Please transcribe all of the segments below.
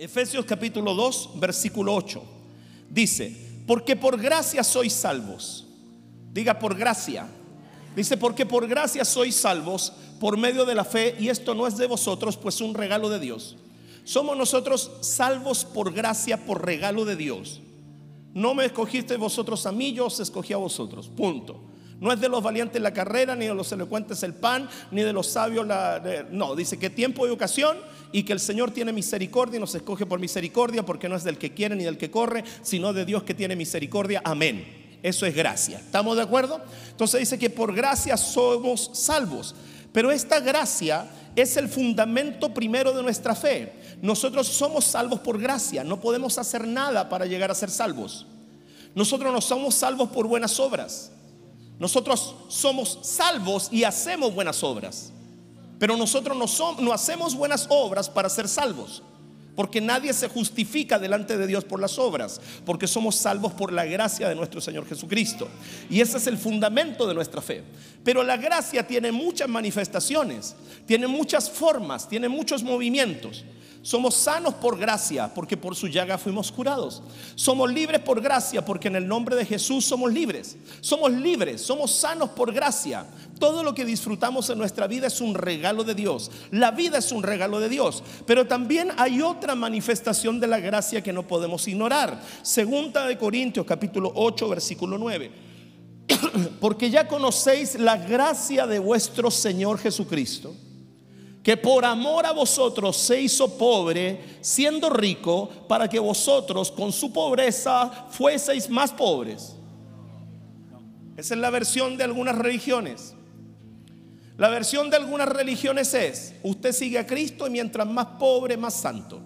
Efesios capítulo 2, versículo 8. Dice, porque por gracia sois salvos. Diga por gracia. Dice, porque por gracia sois salvos por medio de la fe, y esto no es de vosotros, pues un regalo de Dios. Somos nosotros salvos por gracia, por regalo de Dios. No me escogiste vosotros a mí, yo os escogí a vosotros. Punto. No es de los valientes la carrera, ni de los elocuentes el pan, ni de los sabios la... no, dice que tiempo y ocasión y que el Señor tiene misericordia y nos escoge por misericordia porque no es del que quiere ni del que corre, sino de Dios que tiene misericordia. Amén. Eso es gracia. ¿Estamos de acuerdo? Entonces dice que por gracia somos salvos. Pero esta gracia es el fundamento primero de nuestra fe. Nosotros somos salvos por gracia. No podemos hacer nada para llegar a ser salvos. Nosotros no somos salvos por buenas obras. Nosotros somos salvos y hacemos buenas obras. Pero nosotros no, no hacemos buenas obras para ser salvos. Porque nadie se justifica delante de Dios por las obras, porque somos salvos por la gracia de nuestro Señor Jesucristo. Y ese es el fundamento de nuestra fe. Pero la gracia tiene muchas manifestaciones, tiene muchas formas, tiene muchos movimientos. Somos sanos por gracia, porque por su llaga fuimos curados. Somos libres por gracia, porque en el nombre de Jesús somos libres. Somos libres, somos sanos por gracia. Todo lo que disfrutamos en nuestra vida es un regalo de Dios. La vida es un regalo de Dios. Pero también hay otra manifestación de la gracia que no podemos ignorar. Segunda de Corintios capítulo 8 versículo 9. porque ya conocéis la gracia de vuestro Señor Jesucristo que por amor a vosotros se hizo pobre, siendo rico, para que vosotros con su pobreza fueseis más pobres. Esa es la versión de algunas religiones. La versión de algunas religiones es, usted sigue a Cristo y mientras más pobre, más santo.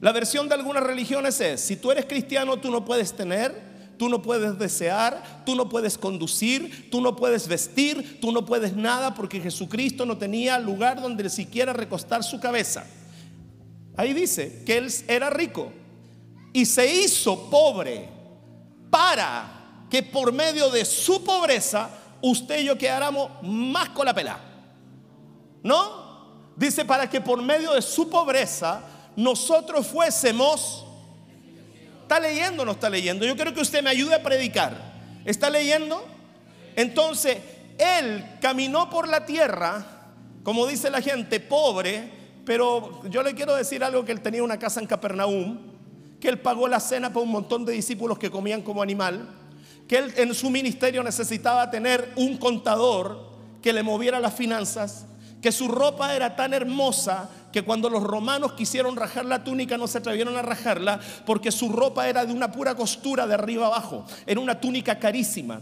La versión de algunas religiones es, si tú eres cristiano, tú no puedes tener, Tú no puedes desear, tú no puedes conducir, tú no puedes vestir, tú no puedes nada porque Jesucristo no tenía lugar donde siquiera recostar su cabeza. Ahí dice que él era rico y se hizo pobre para que por medio de su pobreza usted y yo quedáramos más con la pela. ¿No? Dice para que por medio de su pobreza nosotros fuésemos ¿Está leyendo o no está leyendo? Yo quiero que usted me ayude a predicar. ¿Está leyendo? Entonces, él caminó por la tierra, como dice la gente, pobre, pero yo le quiero decir algo que él tenía una casa en Capernaum, que él pagó la cena para un montón de discípulos que comían como animal, que él en su ministerio necesitaba tener un contador que le moviera las finanzas, que su ropa era tan hermosa que cuando los romanos quisieron rajar la túnica no se atrevieron a rajarla porque su ropa era de una pura costura de arriba abajo, era una túnica carísima.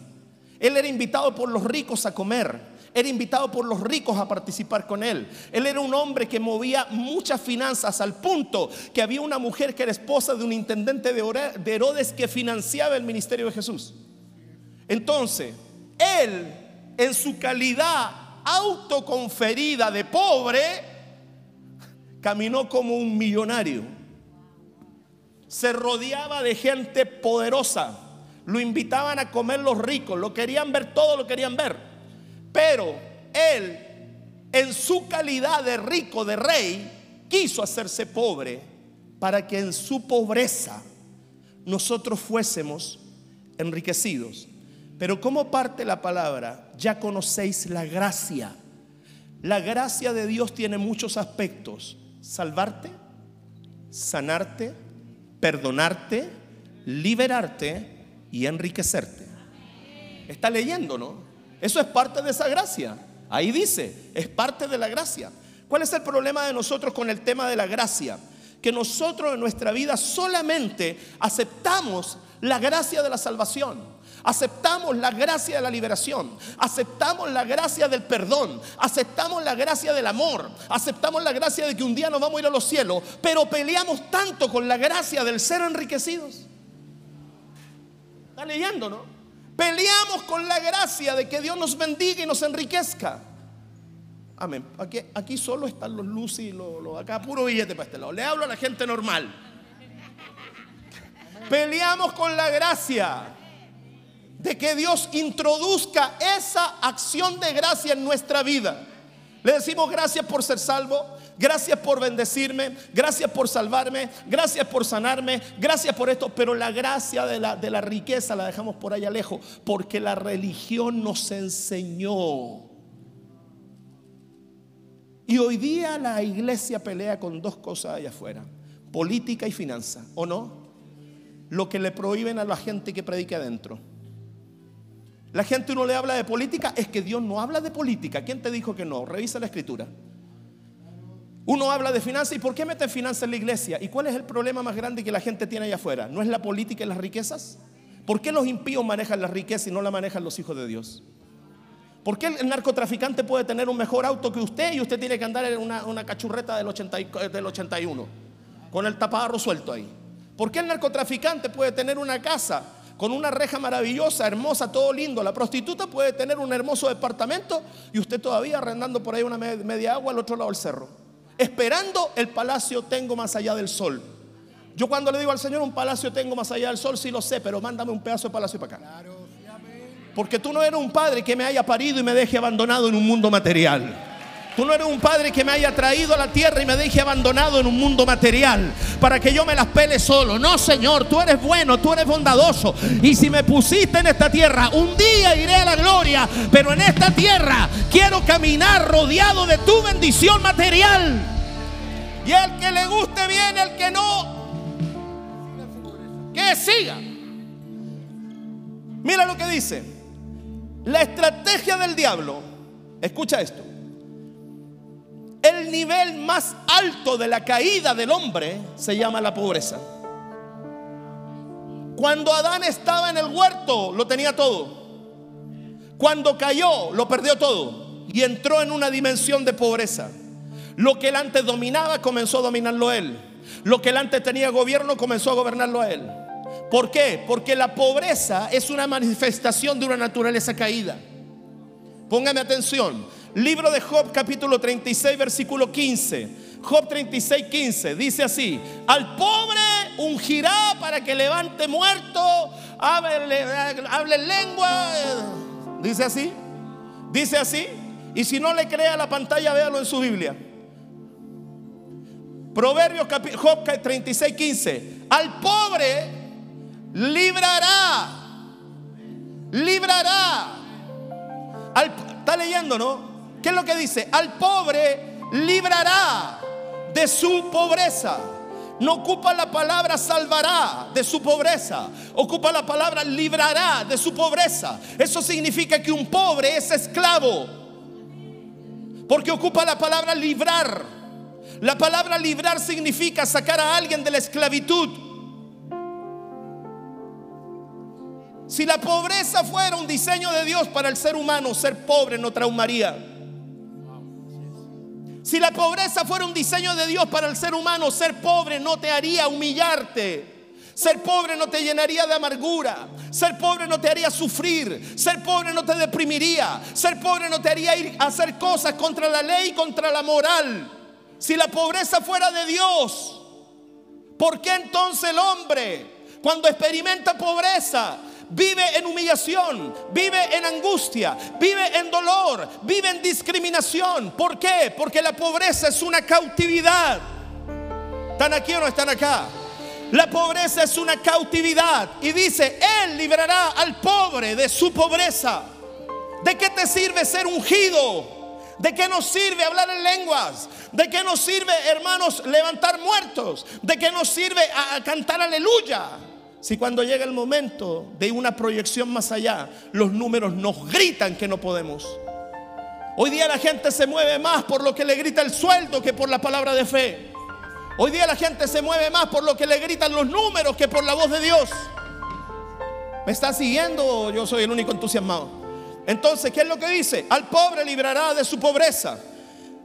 Él era invitado por los ricos a comer, era invitado por los ricos a participar con él. Él era un hombre que movía muchas finanzas al punto que había una mujer que era esposa de un intendente de Herodes que financiaba el ministerio de Jesús. Entonces, él en su calidad autoconferida de pobre, caminó como un millonario. Se rodeaba de gente poderosa. Lo invitaban a comer los ricos. Lo querían ver todo, lo querían ver. Pero él, en su calidad de rico, de rey, quiso hacerse pobre para que en su pobreza nosotros fuésemos enriquecidos. Pero como parte la palabra, ya conocéis la gracia. La gracia de Dios tiene muchos aspectos salvarte, sanarte, perdonarte, liberarte y enriquecerte. Está leyendo, ¿no? Eso es parte de esa gracia. Ahí dice, es parte de la gracia. ¿Cuál es el problema de nosotros con el tema de la gracia? Que nosotros en nuestra vida solamente aceptamos la gracia de la salvación. Aceptamos la gracia de la liberación, aceptamos la gracia del perdón, aceptamos la gracia del amor, aceptamos la gracia de que un día nos vamos a ir a los cielos, pero peleamos tanto con la gracia del ser enriquecidos. Está leyendo, ¿no? Peleamos con la gracia de que Dios nos bendiga y nos enriquezca. Amén. Aquí, aquí solo están los luces y los, acá puro billete para este lado. Le hablo a la gente normal. Peleamos con la gracia de que Dios introduzca esa acción de gracia en nuestra vida. Le decimos gracias por ser salvo, Gracias por bendecirme, gracias por salvarme, gracias por sanarme, gracias por esto, pero la gracia de la, riqueza la dejamos por allá lejos, porque la religión nos enseñó. Y hoy día la iglesia pelea con dos cosas allá afuera, política y finanza, ¿o no? Lo que le prohíben a la gente que predique adentro. La gente uno le habla de política, es que Dios no habla de política. ¿Quién te dijo que no? Revisa la escritura. Uno habla de finanzas y ¿por qué mete finanzas en la iglesia? ¿Y cuál es el problema más grande que la gente tiene allá afuera? ¿No es la política y las riquezas? ¿Por qué los impíos manejan la riqueza y no la manejan los hijos de Dios? ¿Por qué el narcotraficante puede tener un mejor auto que usted y usted tiene que andar en una, cachurreta del, 81 con el taparro suelto ahí? ¿Por qué el narcotraficante puede tener una casa con una reja maravillosa, hermosa, todo lindo? La prostituta puede tener un hermoso departamento y usted todavía arrendando por ahí una media agua al otro lado del cerro esperando el palacio tengo más allá del sol. Yo cuando le digo al Señor un palacio tengo más allá del sol, sí lo sé, pero mándame un pedazo de palacio para acá. Porque tú no eres un padre que me haya parido y me deje abandonado en un mundo material. Tú no eres un padre que me haya traído a la tierra y me deje abandonado en un mundo material para que yo me las pele solo. No, Señor, tú eres bueno, tú eres bondadoso. Y si me pusiste en esta tierra, un día iré a la gloria, pero en esta tierra quiero caminar rodeado de tu bendición material. Y el que le guste bien, el que no, que siga. Mira lo que dice. La estrategia del diablo, escucha esto el nivel más alto de la caída del hombre se llama la pobreza. Cuando Adán estaba en el huerto, lo tenía todo. Cuando cayó, lo perdió todo. Y entró en una dimensión de pobreza. Lo que él antes dominaba, comenzó a dominarlo él. Lo que él antes tenía gobierno, comenzó a gobernarlo a él. ¿Por qué? Porque la pobreza es una manifestación de una naturaleza caída. Póngame atención. Libro de Job capítulo 36 versículo 15. Job 36, 15 dice así, al pobre ungirá para que levante muerto, hable, hable lengua. Dice así, dice así. Y si no le crea la pantalla, véalo en su Biblia. Proverbios Job 36, 15. Al pobre librará, librará. está leyendo, ¿no? ¿Qué es lo que dice? Al pobre librará de su pobreza. No ocupa la palabra salvará de su pobreza. Ocupa la palabra librará de su pobreza. Eso significa que un pobre es esclavo. Porque ocupa la palabra librar. La palabra librar significa sacar a alguien de la esclavitud. Si la pobreza fuera un diseño de Dios para el ser humano, ser pobre no traumaría. Si la pobreza fuera un diseño de Dios para el ser humano, ser pobre no te haría humillarte. Ser pobre no te llenaría de amargura. Ser pobre no te haría sufrir. Ser pobre no te deprimiría. Ser pobre no te haría ir a hacer cosas contra la ley, contra la moral. Si la pobreza fuera de Dios, ¿por qué entonces el hombre, cuando experimenta pobreza, vive en humillación, vive en angustia, vive en dolor, vive en discriminación. ¿Por qué? Porque la pobreza es una cautividad. ¿Están aquí o no están acá? La pobreza es una cautividad. Y dice, Él librará al pobre de su pobreza. ¿De qué te sirve ser ungido? ¿De qué nos sirve hablar en lenguas? ¿De qué nos sirve, hermanos, levantar muertos? ¿De qué nos sirve a cantar aleluya? Si cuando llega el momento de una proyección más allá, los números nos gritan que no podemos. Hoy día la gente se mueve más por lo que le grita el sueldo que por la palabra de fe. Hoy día la gente se mueve más por lo que le gritan los números que por la voz de Dios. ¿Me está siguiendo o yo soy el único entusiasmado? Entonces, ¿qué es lo que dice? Al pobre librará de su pobreza.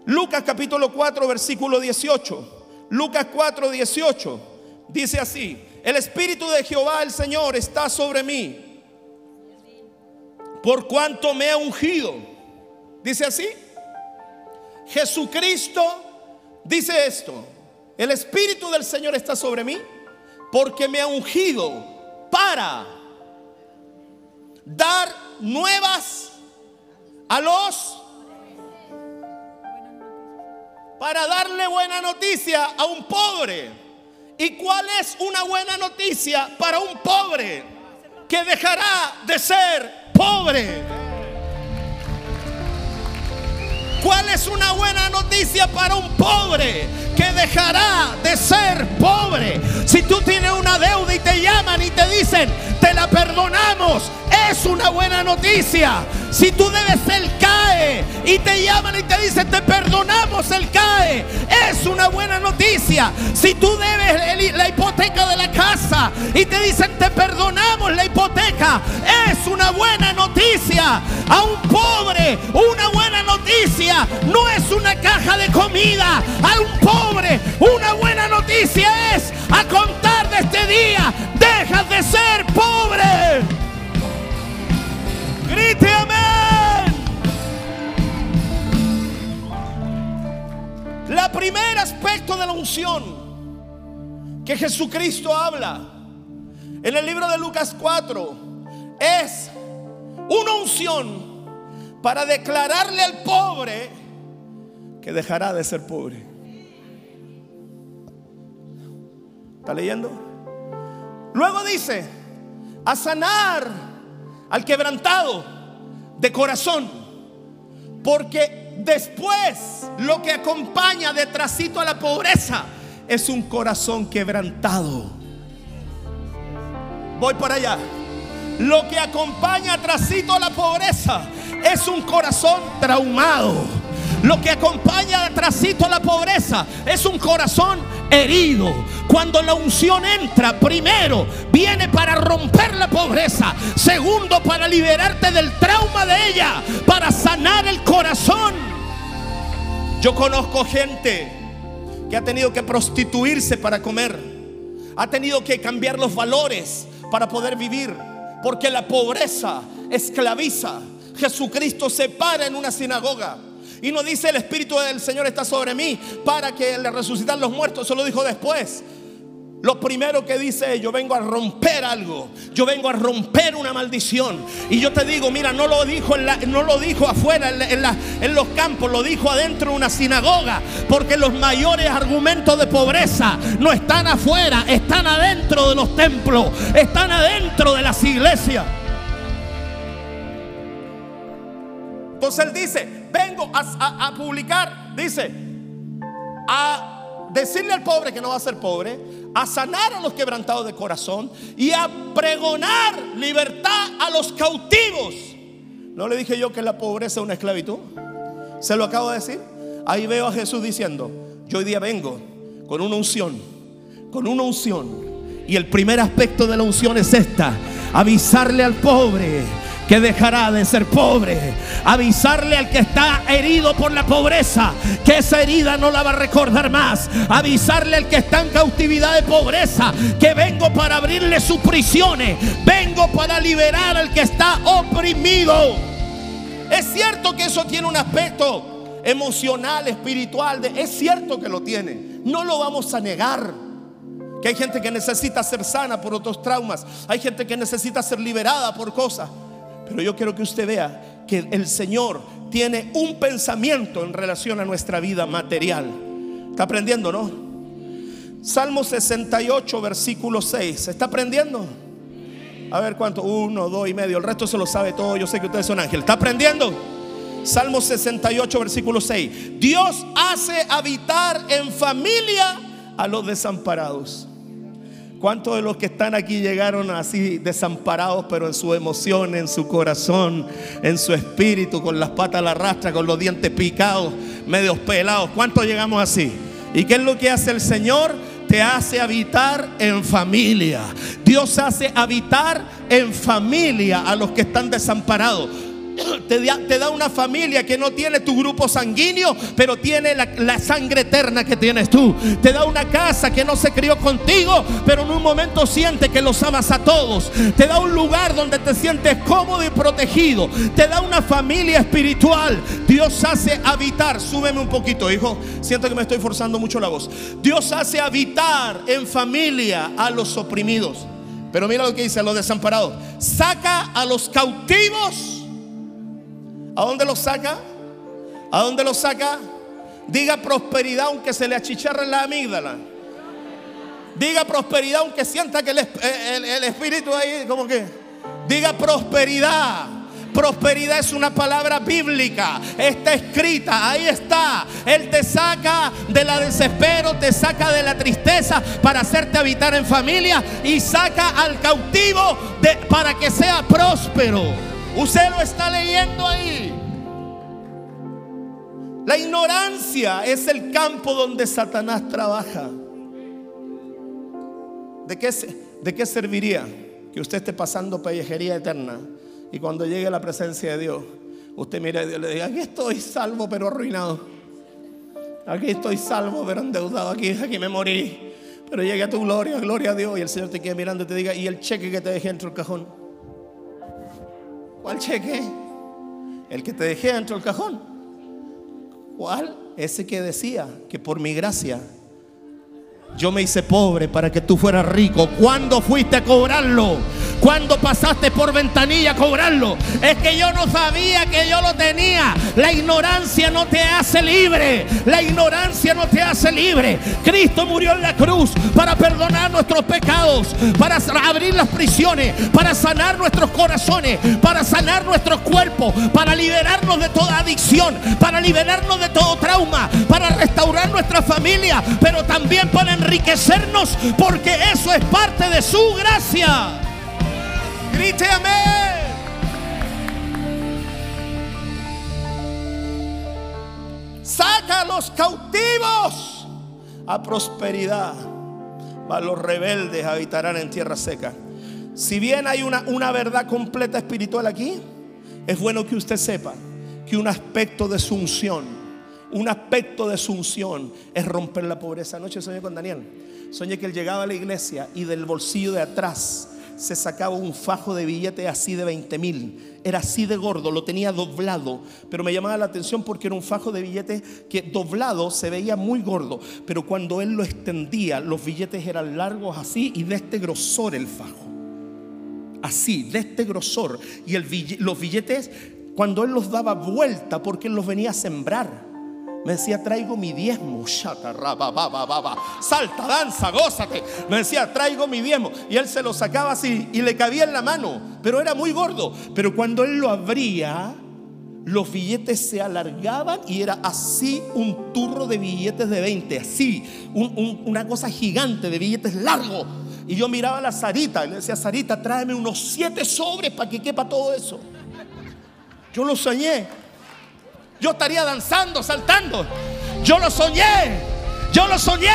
Lucas capítulo 4, versículo 18. Lucas 4, 18. Dice así. El Espíritu de Jehová el Señor está sobre mí. Por cuanto me ha ungido. Dice así. Jesucristo dice esto. El Espíritu del Señor está sobre mí porque me ha ungido para dar nuevas a los para darle buena noticia a un pobre. ¿Y cuál es una buena noticia para un pobre? Que dejará de ser pobre. ¿Cuál es una buena noticia para un pobre? Que dejará de ser pobre. Si tú tienes una deuda y te llaman y te dicen, te la perdonamos, es una buena noticia. Si tú debes el CAE y te llaman y te dicen te perdonamos el CAE, es una buena noticia. Si tú debes la hipoteca de la casa y te dicen te perdonamos la hipoteca, es una buena noticia. A un pobre, una buena noticia no es una caja de comida. A un pobre, una buena noticia es a contar de este día, dejas de ser pobre. Grite amén. La primer aspecto de la unción que Jesucristo habla en el libro de Lucas 4 es una unción para declararle al pobre que dejará de ser pobre. ¿Está leyendo? Luego dice, a sanar al quebrantado de corazón. Porque después lo que acompaña detrásito a la pobreza es un corazón quebrantado. Voy para allá. Lo que acompaña atrásito a la pobreza es un corazón traumado. Lo que acompaña atrásito a la pobreza es un corazón herido. Cuando la unción entra, primero viene para romper la pobreza, segundo para liberarte del trauma de ella, para sanar el corazón. Yo conozco gente que ha tenido que prostituirse para comer, ha tenido que cambiar los valores para poder vivir, porque la pobreza esclaviza. Jesucristo se para en una sinagoga y no dice el Espíritu del Señor está sobre mí para que le resucitan los muertos. Eso lo dijo después. Lo primero que dice yo vengo a romper algo, yo vengo a romper una maldición. Y yo te digo, mira, no lo dijo, no lo dijo afuera en, en los campos, lo dijo adentro de una sinagoga, porque los mayores argumentos de pobreza no están afuera, están adentro de los templos, están adentro de las iglesias. Entonces él dice, vengo a, publicar, dice, a decirle al pobre que no va a ser pobre, a sanar a los quebrantados de corazón y a pregonar libertad a los cautivos. ¿No le dije yo que la pobreza es una esclavitud? ¿Se lo acabo de decir? Ahí veo a Jesús diciendo, yo hoy día vengo con una unción, con una unción. Y el primer aspecto de la unción es esta, avisarle al pobre que dejará de ser pobre. Avisarle al que está herido por la pobreza que esa herida no la va a recordar más. Avisarle al que está en cautividad de pobreza que vengo para abrirle sus prisiones. Vengo para liberar al que está oprimido. Es cierto que eso tiene un aspecto emocional, espiritual. es cierto que lo tiene. No lo vamos a negar. Que hay gente que necesita ser sana por otros traumas. Hay gente que necesita ser liberada por cosas. Pero yo quiero que usted vea que el Señor tiene un pensamiento en relación a nuestra vida material. ¿Está aprendiendo, no? Salmo 68, versículo 6. ¿Está aprendiendo? A ver cuánto. Uno, dos y medio. El resto se lo sabe todo. Yo sé que ustedes son ángeles. ¿Está aprendiendo? Salmo 68, versículo 6. Dios hace habitar en familia a los desamparados. ¿Cuántos de los que están aquí llegaron así desamparados, pero en su emoción, en su corazón, en su espíritu, con las patas a la rastra, con los dientes picados, medios pelados? ¿Cuántos llegamos así? ¿Y qué es lo que hace el Señor? Te hace habitar en familia. Dios hace habitar en familia a los que están desamparados. Te da, una familia que no tiene tu grupo sanguíneo, pero tiene la, la, sangre eterna que tienes tú. Te da una casa que no se crió contigo, pero en un momento siente que los amas a todos. Te da un lugar donde te sientes cómodo y protegido. Te da una familia espiritual. Dios hace habitar. Súbeme un poquito, hijo. Siento que me estoy forzando mucho la voz. Dios hace habitar en familia a los oprimidos. Pero mira lo que dice a los desamparados. Saca a los cautivos ¿A dónde los saca? ¿A dónde los saca? Diga prosperidad aunque se le achicharre la amígdala. Diga prosperidad aunque sienta que el, el espíritu ahí como que... Diga prosperidad. Prosperidad es una palabra bíblica. Está escrita, ahí está. Él te saca de la desespero, te saca de la tristeza para hacerte habitar en familia y saca al cautivo de, para que sea próspero. Usted lo está leyendo ahí. La ignorancia es el campo donde Satanás trabaja. ¿De qué, ¿De qué serviría que usted esté pasando pellejería eterna y cuando llegue la presencia de Dios, usted mire y le diga, aquí estoy salvo pero arruinado. Aquí estoy salvo pero endeudado. Aquí, aquí me morí. Pero llegue a tu gloria, gloria a Dios. Y el Señor te queda mirando y te diga, ¿y el cheque que te dejé dentro del cajón? ¿Cuál cheque? El que te dejé dentro del cajón. ¿Cuál? Ese que decía que por mi gracia yo me hice pobre para que tú fueras rico. ¿Cuándo fuiste a cobrarlo? Cuando pasaste por ventanilla a cobrarlo. Es que yo no sabía que yo lo tenía. La ignorancia no te hace libre. La ignorancia no te hace libre. Cristo murió en la cruz para perdonar nuestros pecados, para abrir las prisiones, para sanar nuestros corazones, para sanar nuestros cuerpos, para liberarnos de toda adicción, para liberarnos de todo trauma, para restaurar nuestra familia, pero también para enriquecernos porque eso es parte de su gracia. Grite amén. Saca a los cautivos a prosperidad. A los rebeldes habitarán en tierra seca. Si bien hay una, una verdad completa espiritual aquí, es bueno que usted sepa que un aspecto de su unción, un aspecto de su unción es romper la pobreza. Anoche soñé con Daniel. Soñé que él llegaba a la iglesia y del bolsillo de atrás se sacaba un fajo de billetes así de 20 mil. Era así de gordo, lo tenía doblado. Pero me llamaba la atención porque era un fajo de billetes que doblado se veía muy gordo. Pero cuando él lo extendía, los billetes eran largos así y de este grosor el fajo. Así, de este grosor. Y los billetes, cuando él los daba vuelta, porque él los venía a sembrar me decía, traigo mi diezmo. Salta, danza, gózate. Me decía, traigo mi diezmo. Y él se lo sacaba así y le cabía en la mano. Pero era muy gordo. Pero cuando él lo abría, los billetes se alargaban y era así un turro de billetes de 20. Así, una cosa gigante de billetes largos. Y yo miraba a la Sarita y le decía, Sarita, tráeme unos siete sobres para que quepa todo eso. Yo lo soñé. Yo estaría danzando, saltando. Yo lo soñé. Yo lo soñé.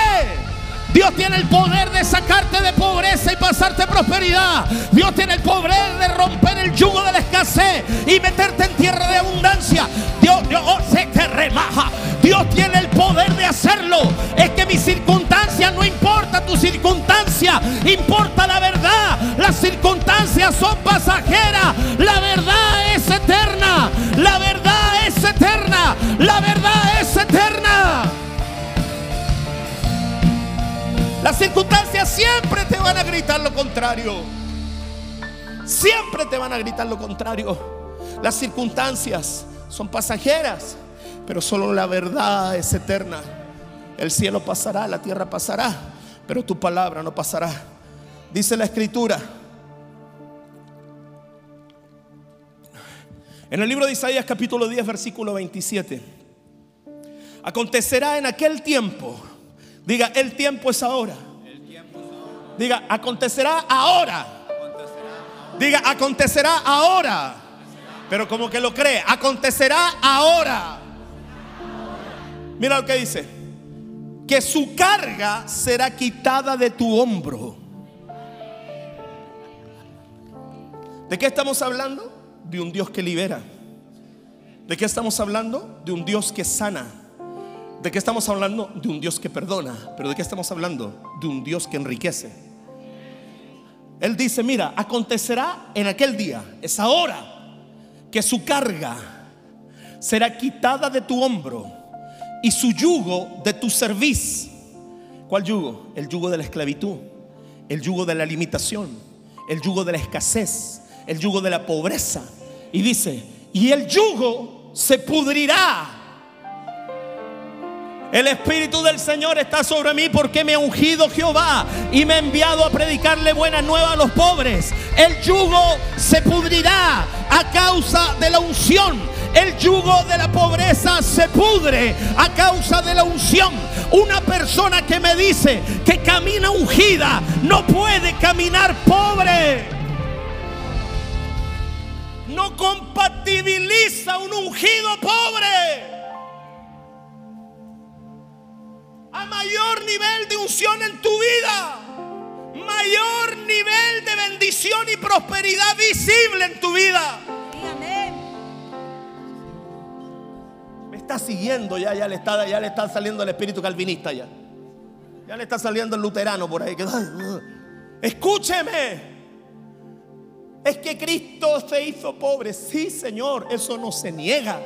Dios tiene el poder de sacarte de pobreza y pasarte prosperidad. Dios tiene el poder de romper el yugo de la escasez y meterte en tierra de abundancia. Dios, Dios oh, se te remaja. Dios tiene el poder de hacerlo. Es que mi circunstancia no importa tu circunstancia, importa la verdad. Las circunstancias son pasajeras, circunstancias siempre te van a gritar lo contrario. Siempre te van a gritar lo contrario. Las circunstancias son pasajeras, pero solo la verdad es eterna. El cielo pasará, la tierra pasará, pero tu palabra no pasará. Dice la escritura. En el libro de Isaías capítulo 10 versículo 27. Acontecerá en aquel tiempo Diga, el tiempo es ahora. Diga, acontecerá ahora. Diga, acontecerá ahora. Pero como que lo cree, acontecerá ahora. Mira lo que dice. Que su carga será quitada de tu hombro. ¿De qué estamos hablando? De un Dios que libera. ¿De qué estamos hablando? De un Dios que sana. ¿De qué estamos hablando? De un Dios que perdona. Pero ¿de qué estamos hablando? De un Dios que enriquece. Él dice, mira, acontecerá en aquel día, es ahora, que su carga será quitada de tu hombro y su yugo de tu cerviz. ¿Cuál yugo? El yugo de la esclavitud, el yugo de la limitación, el yugo de la escasez, el yugo de la pobreza. Y dice, y el yugo se pudrirá El Espíritu del Señor está sobre mí porque me ha ungido Jehová y me ha enviado a predicarle buenas nuevas a los pobres. El yugo se pudrirá a causa de la unción. El yugo de la pobreza se pudre a causa de la unción. Una persona que me dice que camina ungida no puede caminar pobre. No compatibiliza un ungido pobre. A mayor nivel de unción en tu vida, mayor nivel de bendición y prosperidad visible en tu vida. Me está siguiendo ya, ya le está, ya le está saliendo el espíritu calvinista ya. Ya le está saliendo el luterano por ahí. escúcheme. Es que Cristo se hizo pobre. Sí, Señor, eso no se niega.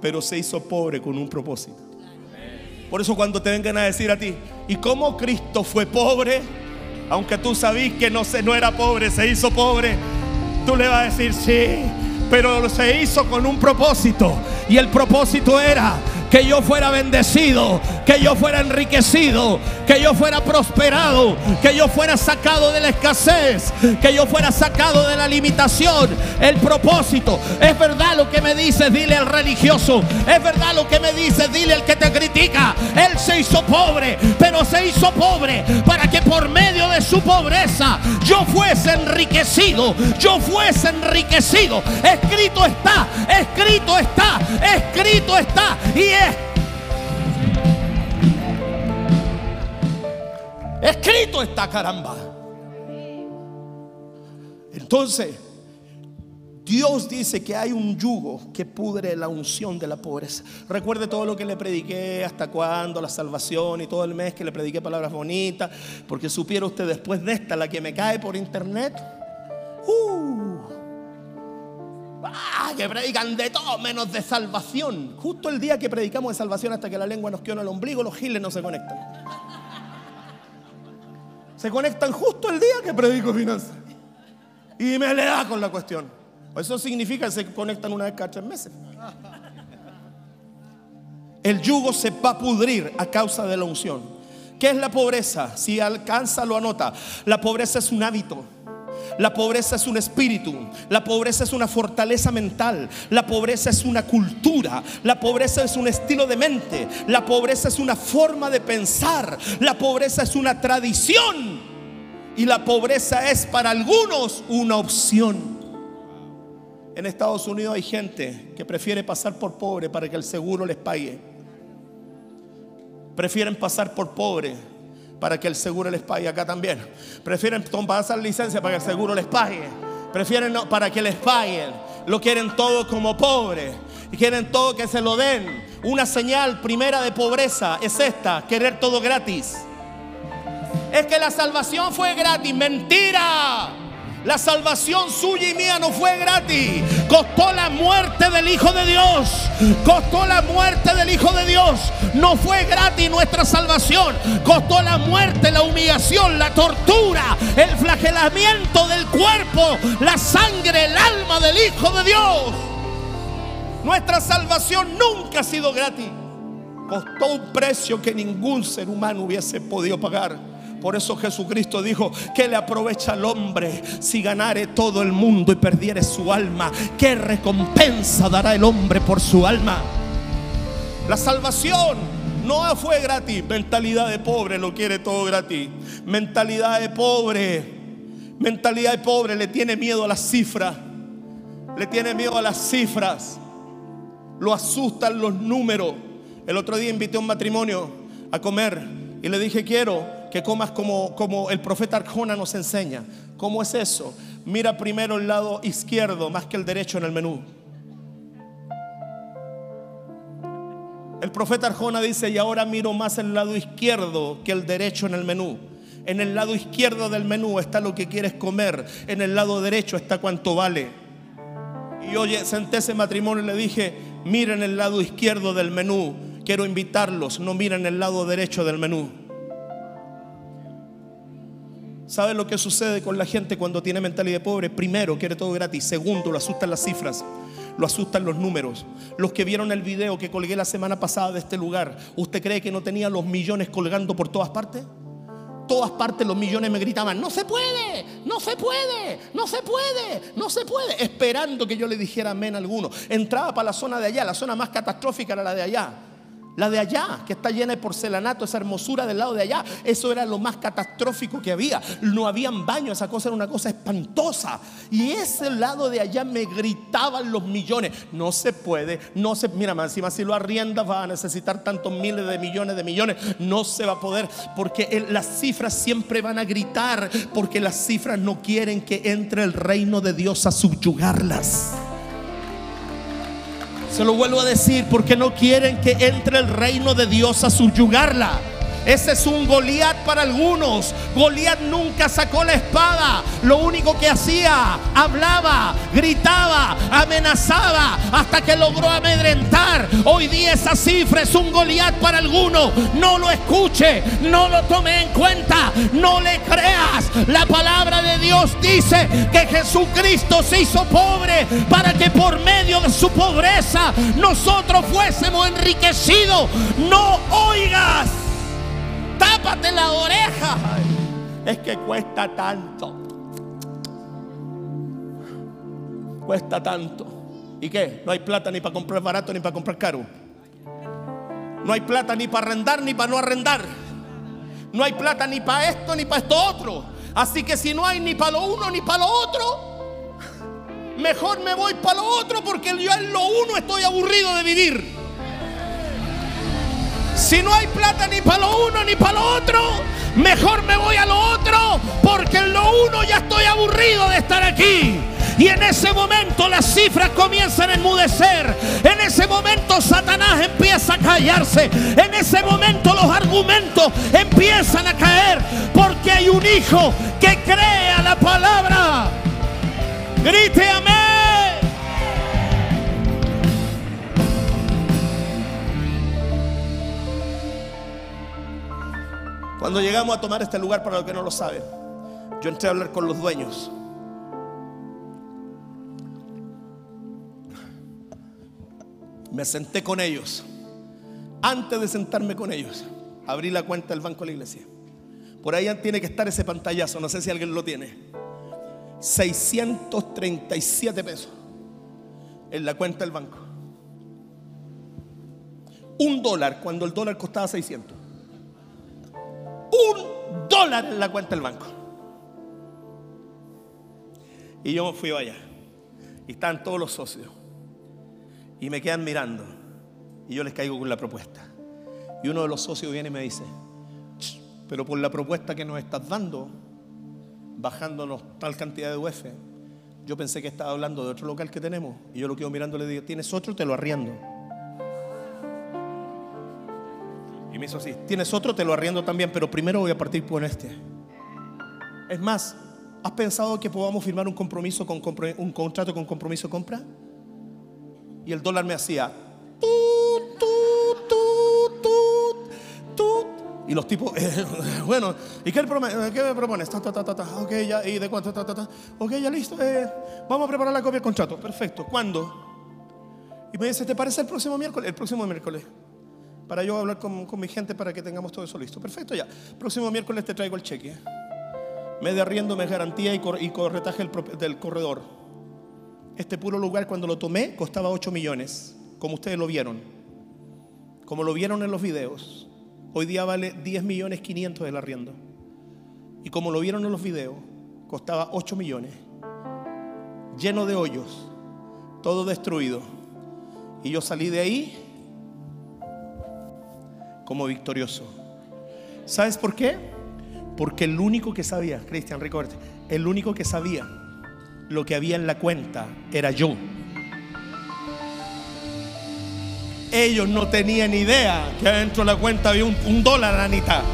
Pero se hizo pobre con un propósito. Por eso cuando te vengan a decir a ti, ¿y cómo Cristo fue pobre? Aunque tú sabías que no, se, no era pobre, se hizo pobre. Tú le vas a decir, sí, pero se hizo con un propósito. Y el propósito era que yo fuera bendecido, que yo fuera enriquecido, que yo fuera prosperado, que yo fuera sacado de la escasez, que yo fuera sacado de la limitación. El propósito, es verdad lo que me dices, dile al religioso, es verdad lo que me dices, dile al que te critica. Él se hizo pobre, pero se hizo pobre para que por medio de su pobreza yo fuese enriquecido, yo fuese enriquecido. Escrito está, escrito está, escrito está. Y Escrito está, caramba. Entonces, Dios dice que hay un yugo que pudre la unción de la pobreza. Recuerde todo lo que le prediqué, hasta cuándo, la salvación y todo el mes que le prediqué palabras bonitas, porque supiera usted después de esta, la que me cae por internet. Uh, ah, que predican de todo menos de salvación. Justo el día que predicamos de salvación hasta que la lengua nos quedó el ombligo, los giles no se conectan. Se conectan justo el día que predico finanzas. Y me le da con la cuestión. Eso significa que se conectan una vez cada tres meses. El yugo se va a pudrir a causa de la unción. ¿Qué es la pobreza? Si alcanza, lo anota. La pobreza es un hábito. La pobreza es un espíritu, la pobreza es una fortaleza mental, la pobreza es una cultura, la pobreza es un estilo de mente, la pobreza es una forma de pensar, la pobreza es una tradición y la pobreza es para algunos una opción. En Estados Unidos hay gente que prefiere pasar por pobre para que el seguro les pague. Prefieren pasar por pobre para que el seguro les pague acá también. Prefieren pasar licencia para que el seguro les pague. Prefieren para que les paguen. Lo quieren todo como pobre. Y quieren todo que se lo den. Una señal primera de pobreza es esta, querer todo gratis. Es que la salvación fue gratis. Mentira. La salvación suya y mía no fue gratis. Costó la muerte del Hijo de Dios. Costó la muerte del Hijo de Dios. No fue gratis nuestra salvación. Costó la muerte, la humillación, la tortura, el flagelamiento del cuerpo, la sangre, el alma del Hijo de Dios. Nuestra salvación nunca ha sido gratis. Costó un precio que ningún ser humano hubiese podido pagar. Por eso Jesucristo dijo, que le aprovecha al hombre si ganare todo el mundo y perdiere su alma? ¿Qué recompensa dará el hombre por su alma? La salvación no fue gratis. Mentalidad de pobre lo quiere todo gratis. Mentalidad de pobre. Mentalidad de pobre le tiene miedo a las cifras. Le tiene miedo a las cifras. Lo asustan los números. El otro día invité a un matrimonio a comer y le dije, quiero que comas como, como el profeta Arjona nos enseña. ¿Cómo es eso? Mira primero el lado izquierdo más que el derecho en el menú. El profeta Arjona dice, y ahora miro más el lado izquierdo que el derecho en el menú. En el lado izquierdo del menú está lo que quieres comer, en el lado derecho está cuánto vale. Y oye, senté ese matrimonio y le dije, miren el lado izquierdo del menú, quiero invitarlos, no miren el lado derecho del menú. ¿Sabe lo que sucede con la gente cuando tiene mentalidad pobre? Primero, quiere todo gratis. Segundo, lo asustan las cifras. Lo asustan los números. Los que vieron el video que colgué la semana pasada de este lugar, ¿usted cree que no tenía los millones colgando por todas partes? todas partes los millones me gritaban, no se puede, no se puede, no se puede, no se puede, esperando que yo le dijera amén a alguno. Entraba para la zona de allá, la zona más catastrófica era la de allá. La de allá, que está llena de porcelanato, esa hermosura del lado de allá, eso era lo más catastrófico que había. No habían baños, esa cosa era una cosa espantosa. Y ese lado de allá me gritaban los millones. No se puede, no se, mira, encima si lo arriendas va a necesitar tantos miles de millones de millones. No se va a poder, porque las cifras siempre van a gritar, porque las cifras no quieren que entre el reino de Dios a subyugarlas. Se lo vuelvo a decir porque no quieren que entre el reino de Dios a subyugarla. Ese es un Goliat para algunos. Goliat nunca sacó la espada. Lo único que hacía, hablaba, gritaba, amenazaba hasta que logró amedrentar. Hoy día esa cifra es un Goliat para algunos. No lo escuche, no lo tome en cuenta, no le creas. La palabra de Dios dice que Jesucristo se hizo pobre para que por medio de su pobreza nosotros fuésemos enriquecidos. No oigas tápate la oreja. Es que cuesta tanto. Cuesta tanto. ¿Y qué? No hay plata ni para comprar barato ni para comprar caro. No hay plata ni para arrendar ni para no arrendar. No hay plata ni para esto ni para esto otro. Así que si no hay ni para lo uno ni para lo otro, mejor me voy para lo otro porque yo en lo uno estoy aburrido de vivir. Si no hay plata ni para lo uno ni para lo otro, mejor me voy a lo otro porque en lo uno ya estoy aburrido de estar aquí. Y en ese momento las cifras comienzan a enmudecer. En ese momento Satanás empieza a callarse. En ese momento los argumentos empiezan a caer. Porque hay un hijo que cree a la palabra. Grite amén. Cuando llegamos a tomar este lugar, para los que no lo saben, yo entré a hablar con los dueños. Me senté con ellos. Antes de sentarme con ellos, abrí la cuenta del banco de la iglesia. Por ahí tiene que estar ese pantallazo, no sé si alguien lo tiene. 637 pesos en la cuenta del banco. Un dólar cuando el dólar costaba 600 un dólar en la cuenta del banco. Y yo fui allá. Y están todos los socios. Y me quedan mirando. Y yo les caigo con la propuesta. Y uno de los socios viene y me dice, pero por la propuesta que nos estás dando, bajándonos tal cantidad de UF, yo pensé que estaba hablando de otro local que tenemos. Y yo lo quedo mirando y le digo, ¿tienes otro? Te lo arriendo. Me tienes otro, te lo arriendo también, pero primero voy a partir por este. Es más, ¿has pensado que podamos firmar un compromiso con un contrato con compromiso de compra? Y el dólar me hacía y los tipos, bueno, ¿y qué, qué me propones? Ok, ya, ¿y de cuánto? Ok, ya listo. Eh, vamos a preparar la copia del contrato. Perfecto. ¿Cuándo? Y me dice, ¿te parece el próximo miércoles? El próximo miércoles para yo hablar con, mi gente para que tengamos todo eso listo. Perfecto, ya. Próximo miércoles te traigo el cheque. Me de arriendo, me garantía y, corretaje del corredor. Este puro lugar cuando lo tomé costaba 8 millones, como ustedes lo vieron. Como lo vieron en los videos. Hoy día vale 10 millones 500 el arriendo. Y como lo vieron en los videos, costaba 8 millones. Lleno de hoyos, todo destruido. Y yo salí de ahí como victorioso. ¿Sabes por qué? Porque el único que sabía, Cristian, recuerde, el único que sabía lo que había en la cuenta era yo. Ellos no tenían idea que adentro de la cuenta había un, un dólar, Anita.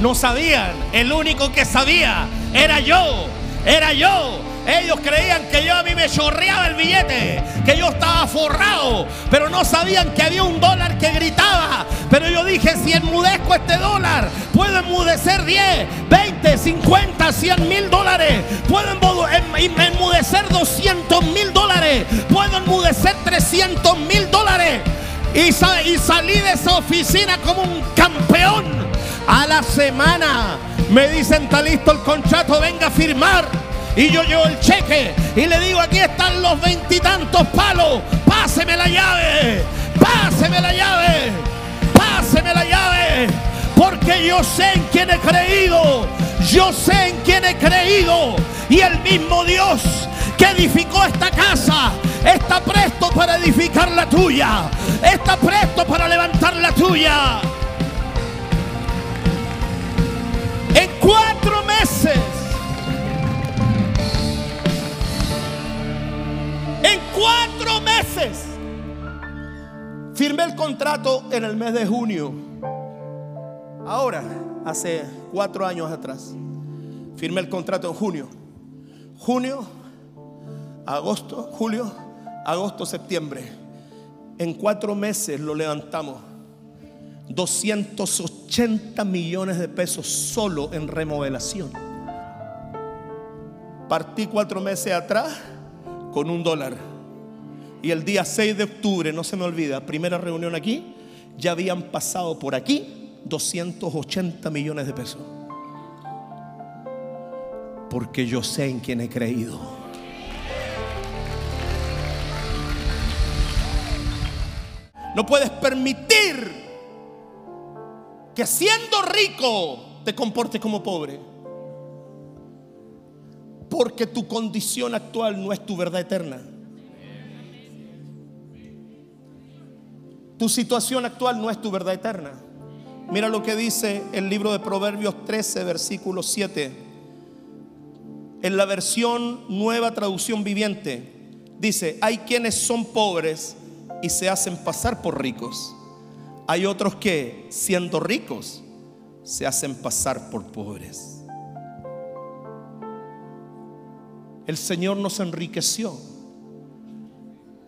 No sabían. El único que sabía era yo. Era yo. Ellos creían que yo a mí me chorreaba el billete, que yo estaba forrado, pero no sabían que había un dólar que gritaba. Pero yo dije, si enmudezco este dólar, puedo enmudecer 10, 20, 50, 100 mil dólares. Puedo enmudecer 200 mil dólares. Puedo enmudecer 200 mil dólares. Y, y salí de esa oficina como un campeón. A la semana me dicen, está listo el contrato, venga a firmar. Y yo llevo el cheque y le digo, aquí están los veintitantos palos, páseme la llave, páseme la llave, páseme la llave, porque yo sé en quién he creído, yo sé en quién he creído. Y el mismo Dios que edificó esta casa está presto para edificar la tuya, está presto para levantar la tuya. En cuatro En cuatro meses. Firmé el contrato en el mes de junio. Ahora, hace cuatro años atrás. Firmé el contrato en junio. Junio, agosto, julio, agosto, septiembre. En cuatro meses lo levantamos. 280 millones de pesos solo en remodelación. Partí cuatro meses atrás con un dólar. Y el día 6 de octubre, no se me olvida, primera reunión aquí, ya habían pasado por aquí 280 millones de pesos. Porque yo sé en quién he creído. No puedes permitir que siendo rico te comportes como pobre. Porque tu condición actual no es tu verdad eterna. Tu situación actual no es tu verdad eterna. Mira lo que dice el libro de Proverbios 13, versículo 7. En la versión nueva traducción viviente, dice, hay quienes son pobres y se hacen pasar por ricos. Hay otros que, siendo ricos, se hacen pasar por pobres. El Señor nos enriqueció.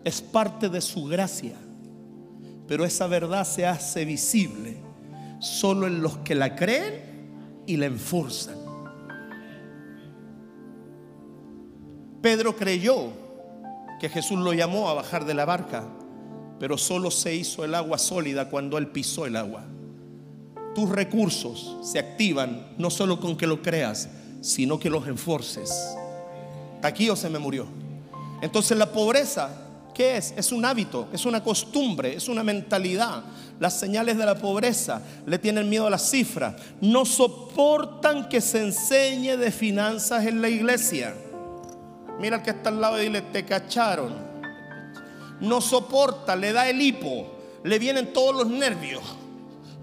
Es parte de su gracia. Pero esa verdad se hace visible solo en los que la creen y la enforzan. Pedro creyó que Jesús lo llamó a bajar de la barca, pero solo se hizo el agua sólida cuando él pisó el agua. Tus recursos se activan no solo con que lo creas, sino que los enforces aquí o se me murió. Entonces la pobreza, ¿qué es? Es un hábito, es una costumbre, es una mentalidad. Las señales de la pobreza le tienen miedo a las cifras. No soportan que se enseñe de finanzas en la iglesia. Mira al que está al lado y dile, te cacharon. No soporta, le da el hipo, le vienen todos los nervios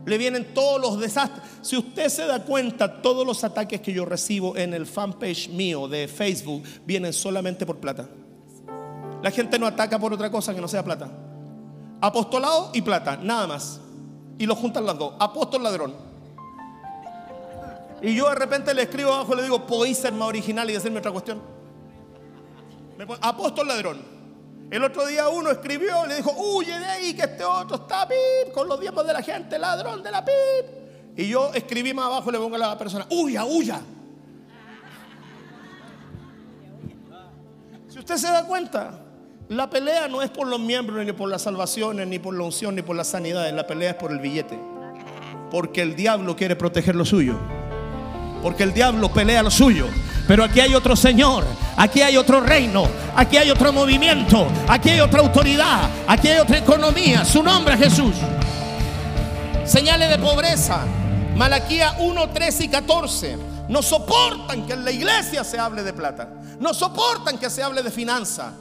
le vienen todos los desastres. Si usted se da cuenta, todos los ataques que yo recibo en el fanpage mío de Facebook vienen solamente por plata. La gente no ataca por otra cosa que no sea plata. Apostolado y plata, nada más. Y lo juntan las dos. Apóstol ladrón. Y yo de repente le escribo abajo y le digo, ¿podéis ser más original y decirme otra cuestión? Apóstol ladrón. El otro día uno escribió le dijo, huye de ahí, que este otro está con los diezmos de la gente, ladrón de la pip. Y yo escribí más abajo le pongo a la persona, huya, huya. Si usted se da cuenta, la pelea no es por los miembros, ni por las salvaciones, ni por la unción, ni por las sanidades. La pelea es por el billete. Porque el diablo quiere proteger lo suyo. Porque el diablo pelea lo suyo. Pero aquí hay otro Señor, aquí hay otro reino, aquí hay otro movimiento, aquí hay otra autoridad, aquí hay otra economía. Su nombre es Jesús. Señales de pobreza. Malaquía 1, 13 y 14. No soportan que en la iglesia se hable de plata. No soportan que se hable de finanza.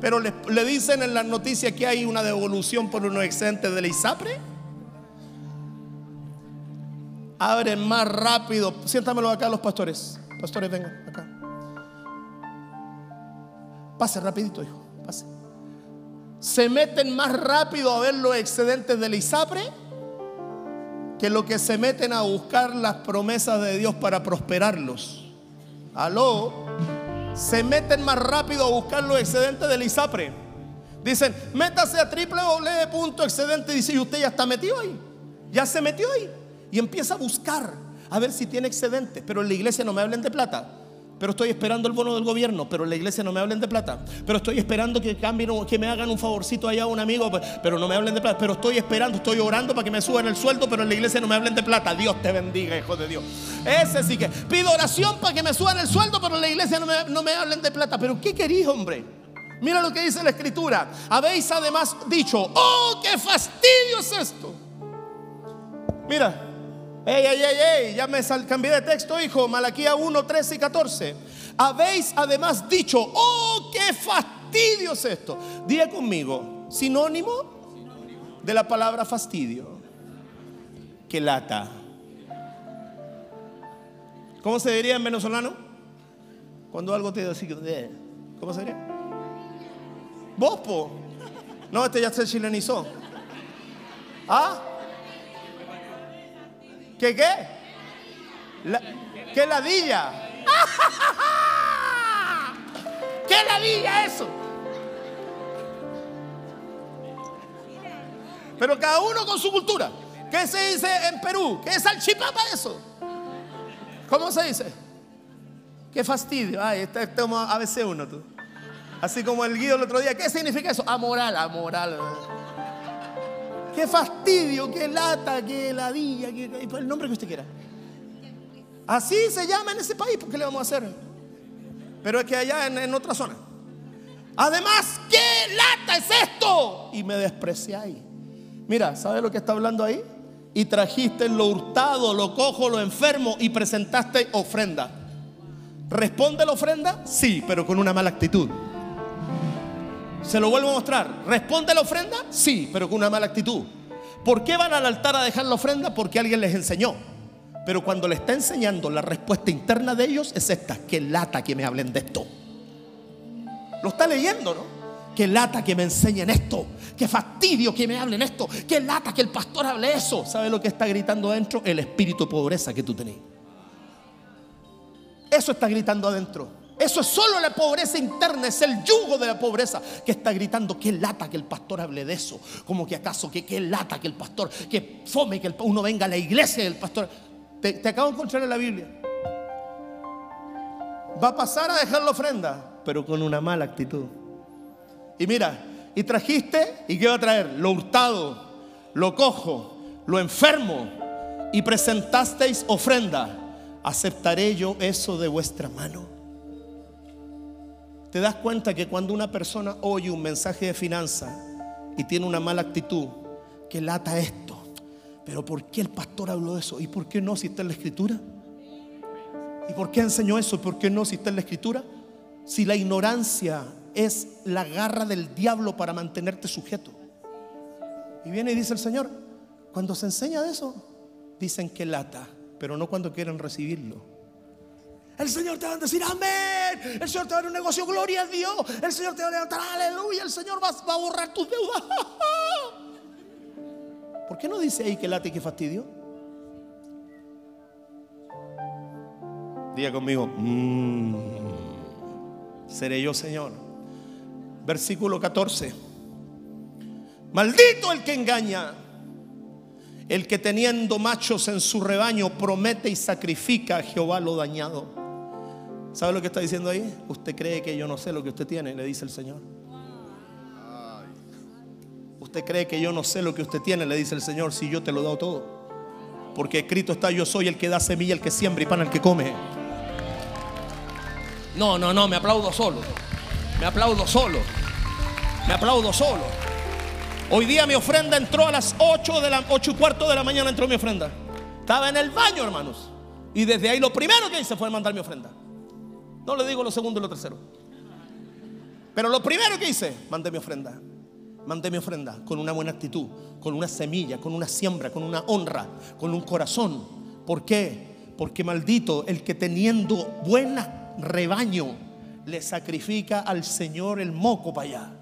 Pero le, dicen en las noticias que hay una devolución por unos excedentes de la ISAPRE abren más rápido. Siéntamelo acá los pastores. Pastores, vengan acá. Pase rapidito, hijo. Pase. Se meten más rápido a ver los excedentes del ISAPRE que lo que se meten a buscar las promesas de Dios para prosperarlos. Aló. Se meten más rápido a buscar los excedentes del ISAPRE. Dicen, métase a www.excedente. Dice, y usted ya está metido ahí. Ya se metió ahí y empieza a buscar a ver si tiene excedentes. Pero en la iglesia no me hablen de plata. pero estoy esperando el bono del gobierno, pero en la iglesia no me hablen de plata. Pero estoy esperando que cambien que me hagan un favorcito allá a un amigo, pero no me hablen de plata. Pero estoy esperando, estoy orando para que me suban el sueldo, pero en la iglesia no me hablen de plata. Dios te bendiga, hijo de Dios. Ese sí que pido oración para que me suban el sueldo, pero en la iglesia no me, no me hablen de plata. Pero ¿qué querís, hombre? Mira lo que dice la escritura. Habéis además dicho, oh, qué fastidio es esto. Mira, ey, ey, ey, ey, ya me cambié de texto, hijo. Malaquía 1, 13 y 14. Habéis además dicho, oh, qué fastidio es esto. Diga conmigo, sinónimo de la palabra fastidio. Que lata. ¿Cómo se diría en venezolano? Cuando algo te dice, ¿cómo se diría? No, este ya se chilenizó. ¿Ah? ¿Qué qué? ¿Qué ladilla? ¿Qué ladilla eso? Pero cada uno con su cultura. ¿Qué se dice en Perú? ¿Qué es salchipapa eso? ¿Cómo se dice? Qué fastidio. Ay, este, este a veces uno tú. Así como el guido el otro día. ¿Qué significa eso? Amoral, amoral. Qué fastidio, qué lata, qué ladilla, qué, el nombre que usted quiera. Así se llama en ese país, ¿por qué le vamos a hacer? Pero es que allá en, en otra zona. Además, ¿qué lata es esto? Y me despreciáis. Mira, ¿sabe lo que está hablando ahí? Y trajiste lo hurtado, lo cojo, lo enfermo y presentaste ofrenda. ¿Responde la ofrenda? Sí, pero con una mala actitud. Se lo vuelvo a mostrar. ¿Responde la ofrenda? Sí, pero con una mala actitud. ¿Por qué van al altar a dejar la ofrenda? Porque alguien les enseñó. Pero cuando le está enseñando, la respuesta interna de ellos es esta: que lata que me hablen de esto. Lo está leyendo, ¿no? Que lata que me enseñen esto. Que fastidio que me hablen esto. Que lata que el pastor hable eso. ¿Sabe lo que está gritando adentro? El espíritu de pobreza que tú tenés. Eso está gritando adentro. Eso es solo la pobreza interna, es el yugo de la pobreza que está gritando. Qué lata que el pastor hable de eso. Como que acaso, que qué lata que el pastor, que fome que uno venga a la iglesia del pastor. Te, te acabo de encontrar en la Biblia. Va a pasar a dejar la ofrenda, pero con una mala actitud. Y mira, y trajiste, ¿y qué va a traer? Lo hurtado, lo cojo, lo enfermo, y presentasteis ofrenda. ¿Aceptaré yo eso de vuestra mano? Te das cuenta que cuando una persona oye un mensaje de finanza y tiene una mala actitud, que lata esto. Pero ¿por qué el pastor habló de eso? ¿Y por qué no si está en la escritura? ¿Y por qué enseñó eso? ¿Y por qué no si está en la escritura? Si la ignorancia es la garra del diablo para mantenerte sujeto. Y viene y dice el Señor, cuando se enseña de eso, dicen que lata, pero no cuando quieren recibirlo. El Señor te va a decir amén. El Señor te va a dar un negocio, gloria a Dios. El Señor te va a levantar, aleluya. El Señor va, a borrar tus deudas. ¿Por qué no dice ahí que late y que fastidio? Diga conmigo, mm, seré yo, Señor. Versículo 14. Maldito el que engaña, el que teniendo machos en su rebaño promete y sacrifica a Jehová lo dañado. ¿Sabe lo que está diciendo ahí? Usted cree que yo no sé lo que usted tiene, le dice el Señor. Usted cree que yo no sé lo que usted tiene, le dice el Señor, si yo te lo doy todo. Porque escrito está, yo soy el que da semilla, el que siembra y pan el que come. No, no, no, me aplaudo solo. Me aplaudo solo. Me aplaudo solo. Hoy día mi ofrenda entró a las 8 de la 8 y cuarto de la mañana entró mi ofrenda. Estaba en el baño, hermanos. Y desde ahí lo primero que hice fue mandar mi ofrenda. No le digo lo segundo y lo tercero. Pero lo primero que hice, mandé mi ofrenda. Mandé mi ofrenda con una buena actitud, con una semilla, con una siembra, con una honra, con un corazón. ¿Por qué? Porque maldito el que teniendo buena rebaño le sacrifica al Señor el moco para allá.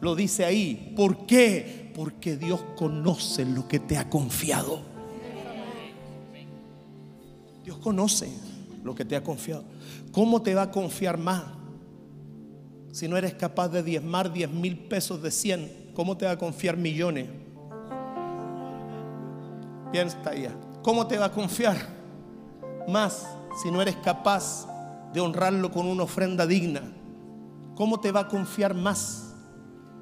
Lo dice ahí. ¿Por qué? Porque Dios conoce lo que te ha confiado. Dios conoce lo que te ha confiado. ¿Cómo te va a confiar más? Si no eres capaz de diezmar 10 mil pesos de 100, ¿cómo te va a confiar millones? Piensa ya. ¿Cómo te va a confiar más si no eres capaz de honrarlo con una ofrenda digna, ¿cómo te va a confiar más?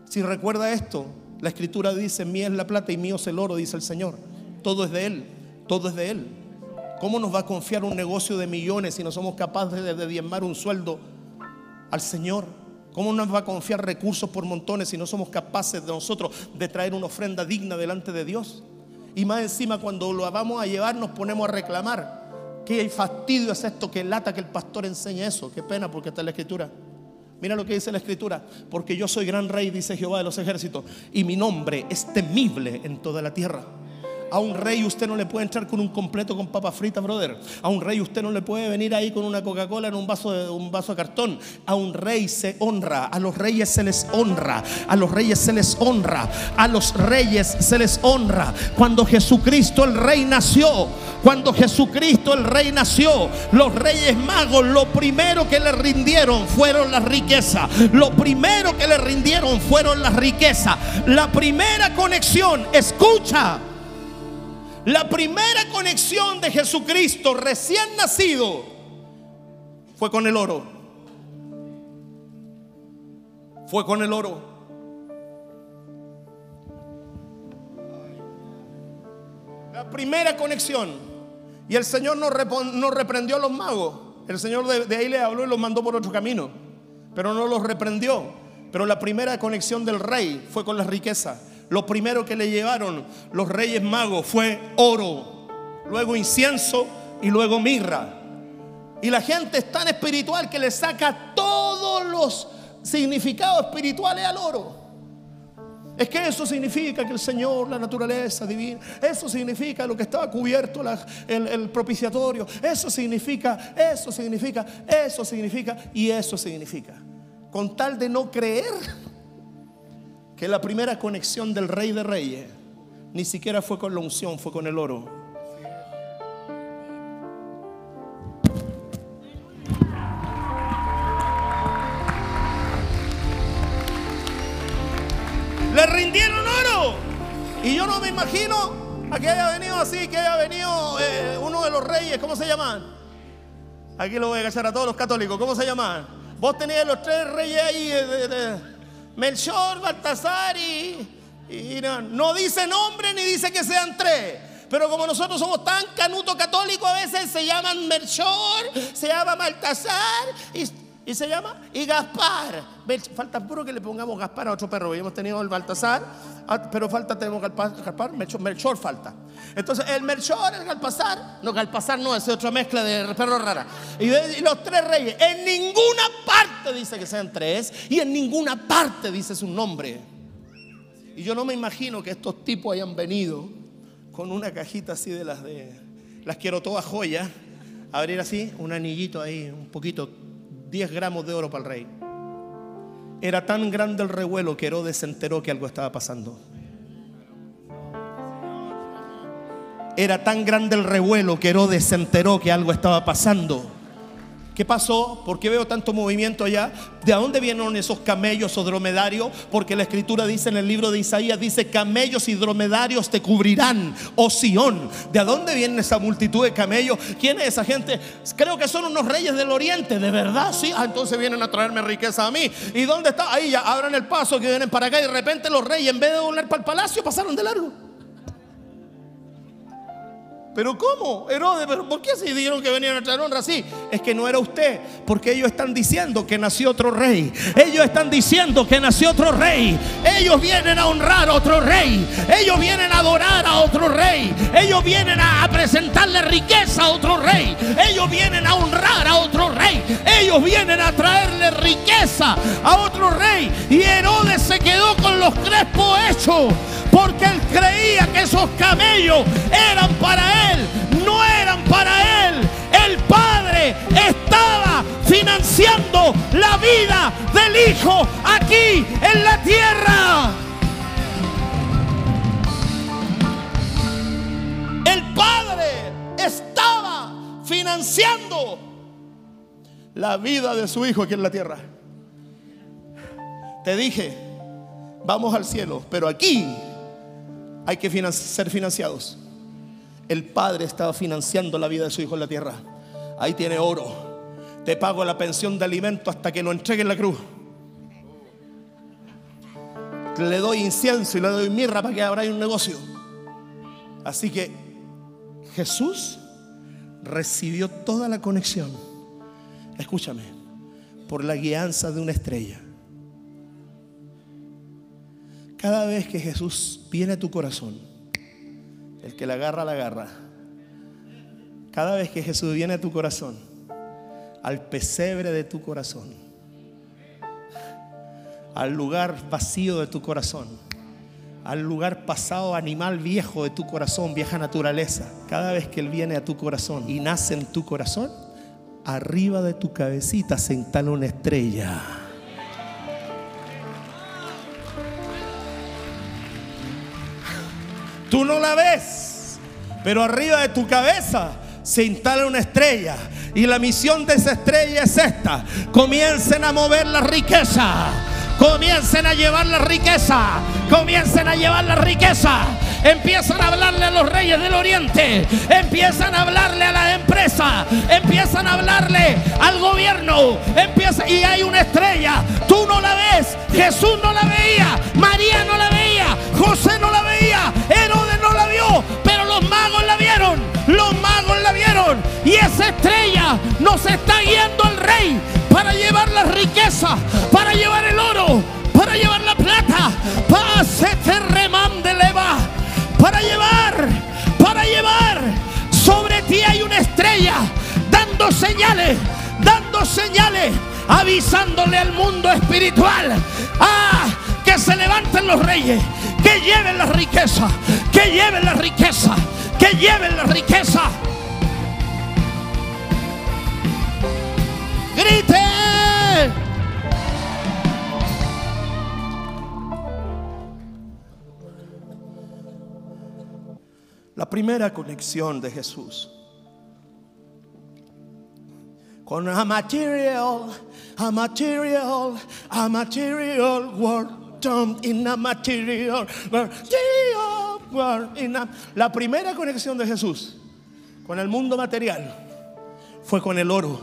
Si recuerda esto, la escritura dice, mía es la plata y mío es el oro, dice el Señor. Todo es de Él, todo es de Él. ¿Cómo nos va a confiar un negocio de millones si no somos capaces de diezmar un sueldo al Señor? ¿Cómo nos va a confiar recursos por montones si no somos capaces de nosotros de traer una ofrenda digna delante de Dios? Y más encima cuando lo vamos a llevar nos ponemos a reclamar. Qué fastidio es esto, qué lata que el pastor enseñe eso. Qué pena porque está en la escritura. Mira lo que dice la escritura. Porque yo soy gran rey, dice Jehová de los ejércitos. Y mi nombre es temible en toda la tierra. A un rey usted no le puede entrar con un completo con papa frita, brother. A un rey usted no le puede venir ahí con una Coca-Cola en un vaso de, un vaso de cartón. A un rey se honra, a los reyes se les honra, a los reyes se les honra, a los reyes se les honra. Cuando Jesucristo el rey nació, cuando Jesucristo el rey nació, los reyes magos lo primero que le rindieron fueron las riquezas. Lo primero que le rindieron fueron las riquezas. La primera conexión, escucha la primera conexión de Jesucristo recién nacido fue con el oro. Fue con el oro. La primera conexión. Y el Señor no, reprendió a los magos. El Señor de, de ahí le habló y los mandó por otro camino. Pero no los reprendió. Pero la primera conexión del rey fue con la riqueza. Lo primero que le llevaron los reyes magos fue oro, luego incienso y luego mirra. Y la gente es tan espiritual que le saca todos los significados espirituales al oro. Es que eso significa que el Señor, la naturaleza divina, eso significa lo que estaba cubierto el, propiciatorio, eso significa, eso significa, eso significa y eso significa. Con tal de no creer que la primera conexión del rey de reyes ni siquiera fue con la unción, fue con el oro. Le rindieron oro. Y yo no me imagino a que haya venido así, que haya venido eh, uno de los reyes, ¿cómo se llaman? Aquí lo voy a cachar a todos los católicos, ¿cómo se llaman? Vos tenías los tres reyes ahí. de, Melchor, Baltasar y, no, dice nombre ni dice que sean tres. Pero como nosotros somos tan canuto católico, a veces se llaman Melchor, se llama Baltasar y y se llama y Gaspar. Falta puro que le pongamos Gaspar a otro perro. Hemos tenido el Baltasar, ah, pero falta tenemos Gaspar, Melchor, falta. Entonces el Melchor, el Galpazar, no Galpazar no, es otra mezcla de perro rara. Y, y, los tres reyes, en ninguna parte dice que sean tres y en ninguna parte dice su nombre. Y yo no me imagino que estos tipos hayan venido con una cajita así de las de las quiero todas joyas, abrir así un anillito ahí, un poquito 10 gramos de oro para el rey. Era tan grande el revuelo que Herodes se enteró que algo estaba pasando. Era tan grande el revuelo que Herodes se enteró que algo estaba pasando. ¿Qué pasó? ¿Por qué veo tanto movimiento allá? ¿De dónde vienen esos camellos o dromedarios? Porque la escritura dice en el libro de Isaías, dice, camellos y dromedarios te cubrirán, oh Sión. ¿De dónde viene esa multitud de camellos? ¿Quién es esa gente? Creo que son unos reyes del oriente, ¿de verdad? Sí, ah, entonces vienen a traerme riqueza a mí. ¿Y dónde está? Ahí ya abran el paso que vienen para acá y de repente los reyes en vez de volar para el palacio pasaron de largo. Pero ¿cómo? Herodes, ¿pero por qué se dijeron que venían a traer honra así? Es que no era usted, porque ellos están diciendo que nació otro rey. Ellos están diciendo que nació otro rey. Ellos vienen a honrar a otro rey. Ellos vienen a adorar a otro rey. Ellos vienen a presentarle riqueza a otro rey. Ellos vienen a honrar a otro rey. Ellos vienen a traerle riqueza a otro rey. Y Herodes se quedó con los crespos hechos porque él creía que esos camellos eran para él, no eran para él. El Padre estaba financiando la vida del Hijo aquí en la tierra. El Padre estaba financiando la vida de su Hijo aquí en la tierra. Te dije, vamos al cielo, pero aquí hay que ser financiados. El Padre estaba financiando la vida de su Hijo en la tierra. Ahí tiene oro, Te pago la pensión de alimento hasta que lo entregue en la cruz. Le doy incienso y le doy mirra para que abra un negocio. Así que Jesús recibió toda la conexión. Escúchame, por la guianza de una estrella. Cada vez que Jesús viene a tu corazón, el que la agarra, la agarra. Cada vez que Jesús viene a tu corazón, al pesebre de tu corazón, al lugar vacío de tu corazón, al lugar pasado animal viejo de tu corazón, vieja naturaleza, cada vez que Él viene a tu corazón y nace en tu corazón, arriba de tu cabecita se instala una estrella. Tú no la ves, pero arriba de tu cabeza se instala una estrella. Y la misión de esa estrella es esta. Comiencen a mover la riqueza. Comiencen a llevar la riqueza. Comiencen a llevar la riqueza. Empiezan a hablarle a los reyes del oriente. Empiezan a hablarle a la empresa. Empiezan a hablarle al gobierno. Empieza, y hay una estrella. Tú no la ves. Jesús no la veía. María no la veía. José no la veía. Herodes no la vio. Los magos la vieron. Los magos la vieron. Y esa estrella nos está guiando al rey para llevar la riqueza, para llevar el oro, para llevar la plata. Pase remande leva. Para llevar, para llevar. Sobre ti hay una estrella dando señales, dando señales, avisándole al mundo espiritual. Ah, que se levanten los reyes, que lleven la riqueza, que lleven la riqueza, que lleven la riqueza. Grite. La primera conexión de Jesús con a material, a material, a material world, in material, world, La primera conexión de Jesús con el mundo material fue con el oro.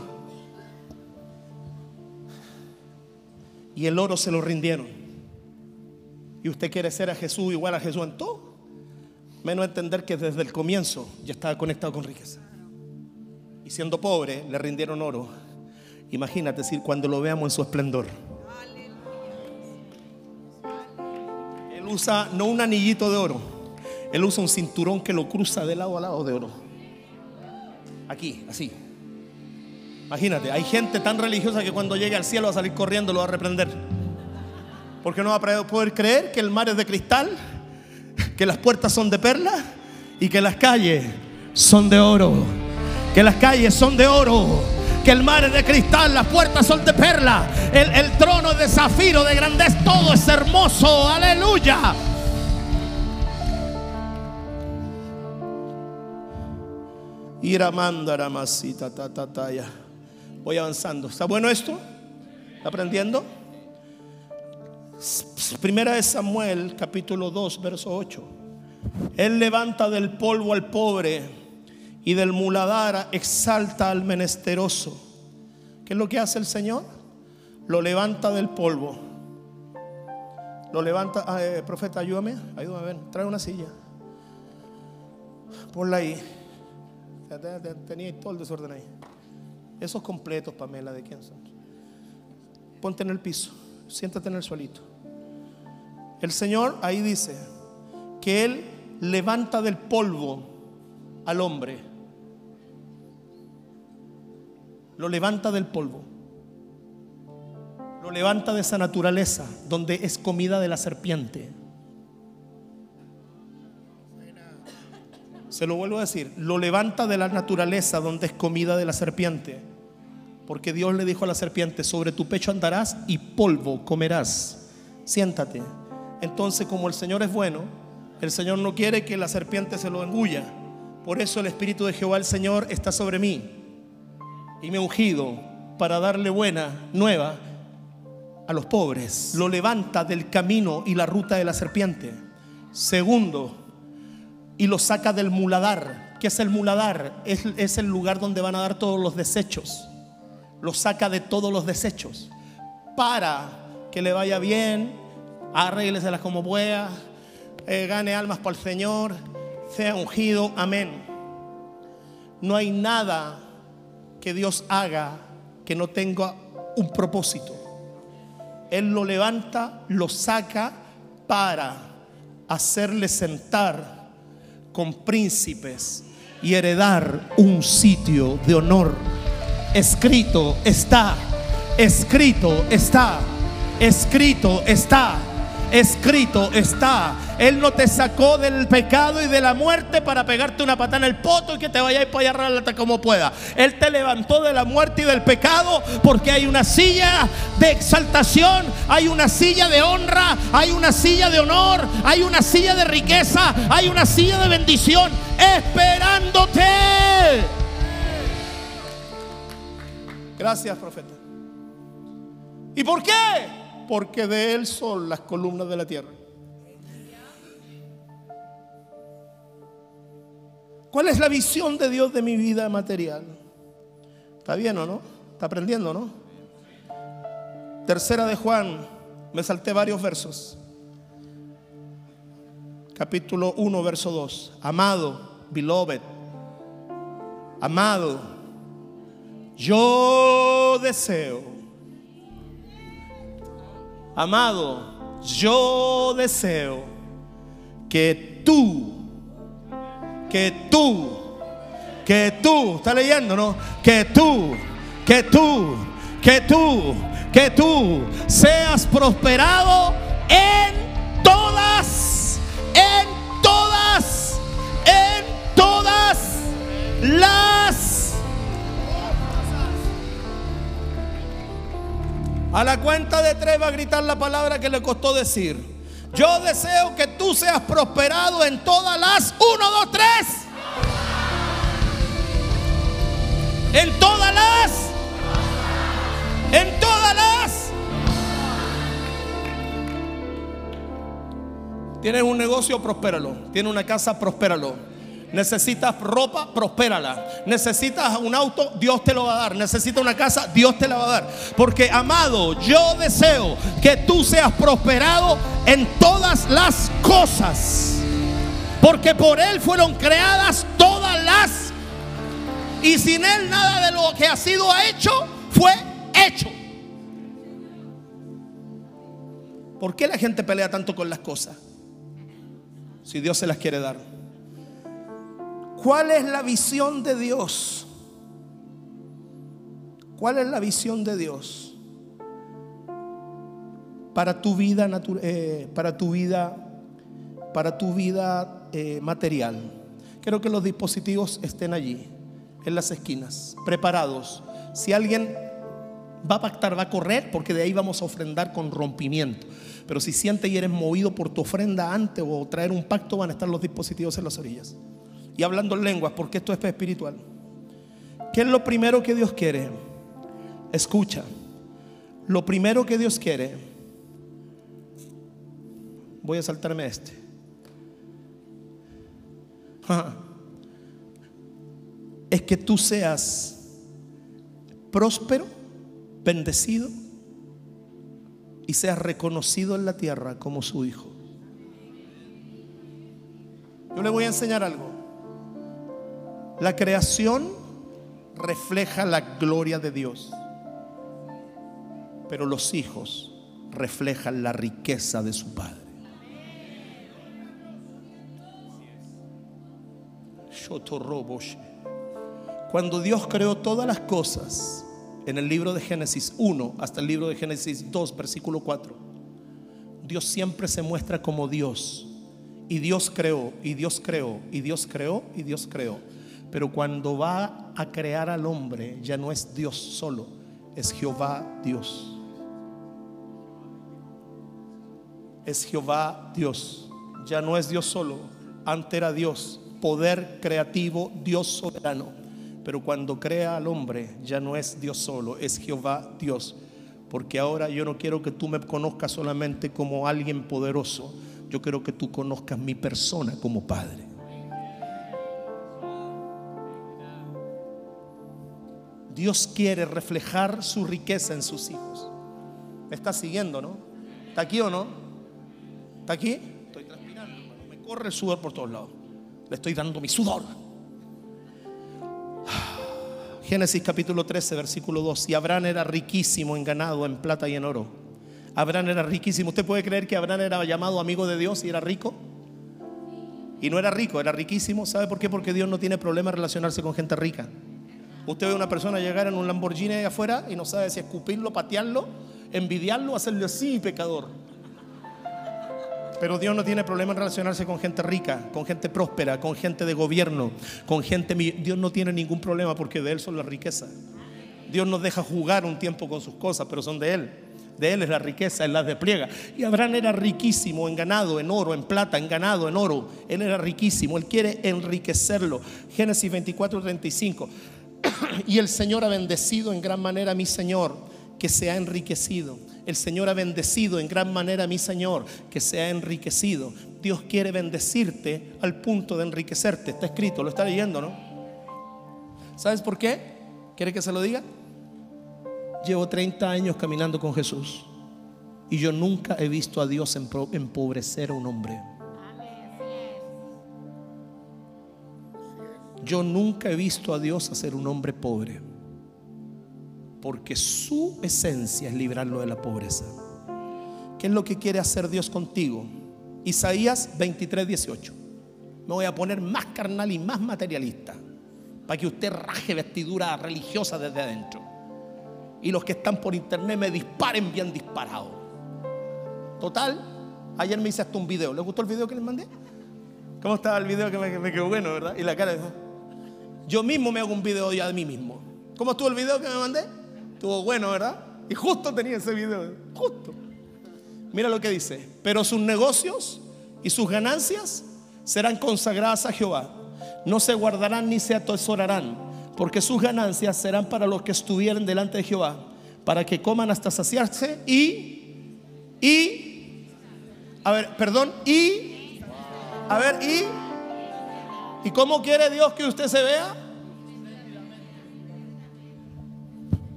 Y el oro se lo rindieron. Y usted quiere ser a Jesús igual a Jesús en todo. Menos entender que desde el comienzo ya estaba conectado con riqueza. Y siendo pobre, le rindieron oro. Imagínate si cuando lo veamos en su esplendor. Usa no un anillito de oro, él usa un cinturón que lo cruza de lado a lado de oro. Aquí, así. Imagínate, hay gente tan religiosa que cuando llegue al cielo va a salir corriendo, lo va a reprender. Porque no va a poder creer que el mar es de cristal, que las puertas son de perla y que las calles son de oro. Que las calles son de oro. El mar es de cristal, las puertas son de perla. El, trono es de zafiro, de grandez, todo es hermoso. Aleluya. Masita ta ta ta ya. Voy avanzando. ¿Está bueno esto? ¿Está aprendiendo? Primera de Samuel, capítulo 2, verso 8. Él levanta del polvo al pobre y del muladar exalta al menesteroso. ¿Qué es lo que hace el Señor? Lo levanta del polvo. Lo levanta, ah, eh, profeta, ayúdame, ayúdame, ven, trae una silla. Ponla ahí. Tenía todo el desorden ahí. Esos completos, Pamela, ¿de quién son? Ponte en el piso, siéntate en el suelito. El Señor ahí dice que Él levanta del polvo al hombre. Lo levanta del polvo. Lo levanta de esa naturaleza donde es comida de la serpiente. Se lo vuelvo a decir, lo levanta de la naturaleza donde es comida de la serpiente. Porque Dios le dijo a la serpiente, sobre tu pecho andarás y polvo comerás. Siéntate. Entonces, como el Señor es bueno, el Señor no quiere que la serpiente se lo engulla. Por eso el Espíritu de Jehová el Señor está sobre mí. Y me ha ungido para darle buena nueva a los pobres. Lo levanta del camino y la ruta de la serpiente. Segundo, y lo saca del muladar. ¿Qué es el muladar? Es, el lugar donde van a dar todos los desechos. lo saca de todos los desechos para que le vaya bien, arrégleselas como pueda, eh, gane almas para el Señor, sea ungido, amén. No hay nada que Dios haga que no tenga un propósito. Él lo levanta, lo saca para hacerle sentar con príncipes y heredar un sitio de honor. Escrito está, escrito está, escrito está escrito está. Él no te sacó del pecado y de la muerte para pegarte una patada en el poto y que te vayas para allá como pueda. Él te levantó de la muerte y del pecado porque hay una silla de exaltación, hay una silla de honra, hay una silla de honor, hay una silla de riqueza, hay una silla de bendición esperándote. Gracias, profeta. ¿Y por qué? Porque de Él son las columnas de la tierra. ¿Cuál es la visión de Dios de mi vida material? ¿Está bien o no? ¿Está aprendiendo, no? Tercera de Juan, me salté varios versos. Capítulo 1, verso 2. Amado, beloved, amado, yo deseo Amado, yo deseo que tú, que tú, que tú, está leyendo, ¿no? Que tú, que tú, que tú, que tú seas prosperado en todas, en todas, en todas las A la cuenta de tres va a gritar la palabra que le costó decir. Yo deseo que tú seas prosperado en todas las. Uno, dos, tres. En todas las. En todas las. Tienes un negocio, prospéralo. Tienes una casa, prospéralo. Necesitas ropa, prospérala. Necesitas un auto, Dios te lo va a dar. Necesitas una casa, Dios te la va a dar. Porque, amado, yo deseo que tú seas prosperado en todas las cosas. Porque por Él fueron creadas todas las. Y sin Él nada de lo que ha sido hecho fue hecho. ¿Por qué la gente pelea tanto con las cosas? Si Dios se las quiere dar. ¿Cuál es la visión de Dios? ¿Cuál es la visión de Dios para tu vida eh, para tu vida para tu vida eh, material? Quiero que los dispositivos estén allí, en las esquinas, preparados. Si alguien va a pactar, va a correr, porque de ahí vamos a ofrendar con rompimiento. Pero si sientes y eres movido por tu ofrenda antes o traer un pacto, van a estar los dispositivos en las orillas y hablando en lenguas, porque esto es espiritual. ¿Qué es lo primero que Dios quiere? Escucha. Lo primero que Dios quiere, voy a saltarme este. Es que tú seas próspero, bendecido y seas reconocido en la tierra como su hijo. Yo le voy a enseñar algo. La creación refleja la gloria de Dios, pero los hijos reflejan la riqueza de su Padre. Cuando Dios creó todas las cosas, en el libro de Génesis 1 hasta el libro de Génesis 2, versículo 4, Dios siempre se muestra como Dios. Y Dios creó, y Dios creó, y Dios creó, y Dios creó. Pero cuando va a crear al hombre, ya no es Dios solo, es Jehová Dios. Es Jehová Dios. Ya no es Dios solo, antes era Dios, poder creativo, Dios soberano. Pero cuando crea al hombre, ya no es Dios solo, es Jehová Dios. Porque ahora yo no quiero que tú me conozcas solamente como alguien poderoso, yo quiero que tú conozcas mi persona como Padre. Dios quiere reflejar su riqueza en sus hijos. Me está siguiendo, ¿no? ¿Está aquí o no? ¿Está aquí? Estoy transpirando, hermano. Me corre el sudor por todos lados. Le estoy dando mi sudor. Génesis capítulo 13, versículo 2. Y Abraham era riquísimo en ganado, en plata y en oro. Abraham era riquísimo. ¿Usted puede creer que Abraham era llamado amigo de Dios y era rico? Y no era rico, era riquísimo. ¿Sabe por qué? Porque Dios no tiene problema en relacionarse con gente rica. Usted ve a una persona llegar en un Lamborghini ahí afuera y no sabe si escupirlo, patearlo, envidiarlo hacerle así, pecador. Pero Dios no tiene problema en relacionarse con gente rica, con gente próspera, con gente de gobierno, con gente... Dios no tiene ningún problema porque de Él son las riquezas. Dios nos deja jugar un tiempo con sus cosas, pero son de Él. De Él es la riqueza, Él las despliega. Y Abraham era riquísimo en ganado, en oro, en plata, en ganado, en oro. Él era riquísimo, Él quiere enriquecerlo. Génesis 24, 35. Y el Señor ha bendecido en gran manera a mi Señor, que se ha enriquecido. El Señor ha bendecido en gran manera a mi Señor, que se ha enriquecido. Dios quiere bendecirte al punto de enriquecerte. Está escrito, lo está leyendo, ¿no? ¿Sabes por qué? ¿Quiere que se lo diga? Llevo 30 años caminando con Jesús y yo nunca he visto a Dios empobrecer a un hombre. Yo nunca he visto a Dios hacer un hombre pobre. Porque su esencia es librarlo de la pobreza. ¿Qué es lo que quiere hacer Dios contigo? Isaías 23, 18. Me voy a poner más carnal y más materialista. Para que usted raje vestidura religiosa desde adentro. Y los que están por internet me disparen bien disparado. Total, ayer me hice hasta un video. ¿Le gustó el video que les mandé? ¿Cómo estaba el video que me, quedó bueno, verdad? Y la cara de... Yo mismo me hago un video ya de mí mismo. ¿Cómo estuvo el video que me mandé? Estuvo bueno, ¿verdad? Y justo tenía ese video. Justo. Mira lo que dice. Pero sus negocios y sus ganancias serán consagradas a Jehová. No se guardarán ni se atesorarán, porque sus ganancias serán para los que estuvieren delante de Jehová, para que coman hasta saciarse y, y, a ver, perdón, y, a ver, y, ¿Y cómo quiere Dios que usted se vea?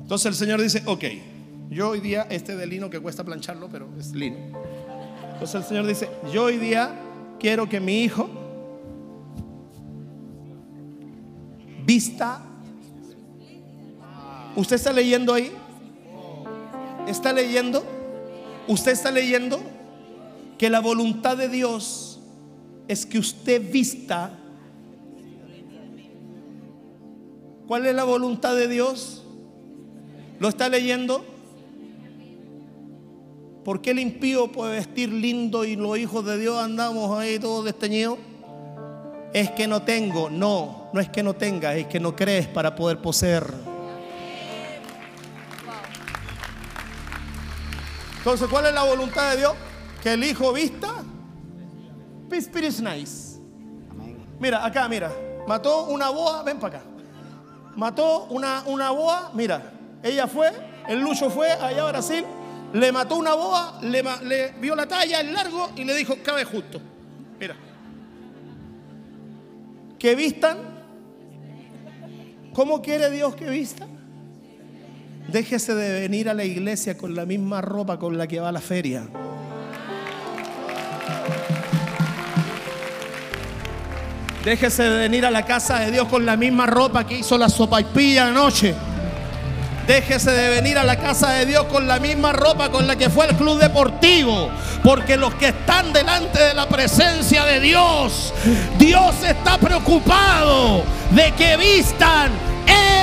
Entonces el Señor dice, ok, yo hoy día, este de lino que cuesta plancharlo, pero es lino. Entonces el Señor dice, yo hoy día quiero que mi hijo vista. ¿Usted está leyendo ahí? ¿Está leyendo? ¿Usted está leyendo? Que la voluntad de Dios es que usted vista ¿Cuál es la voluntad de Dios? ¿Lo está leyendo? ¿Por qué el impío puede vestir lindo y los hijos de Dios andamos ahí todos desteñidos? Es que no tengo, no, no es que no tenga, es que no crees para poder poseer. Entonces, ¿cuál es la voluntad de Dios? Que el hijo vista. Peace, is nice. Mira, acá, mira. Mató una boa, ven para acá mató una, una boa, mira, ella fue, el Lucho fue allá a Brasil, le mató una boa, le, vio la talla, el largo y le dijo, cabe justo. Mira. Que vistan. ¿Cómo quiere Dios que vistan? Déjese de venir a la iglesia con la misma ropa con la que va a la feria. Déjese de venir a la casa de Dios con la misma ropa que hizo la sopa y pilla anoche. Déjese de venir a la casa de Dios con la misma ropa con la que fue el club deportivo. Porque los que están delante de la presencia de Dios, Dios está preocupado de que vistan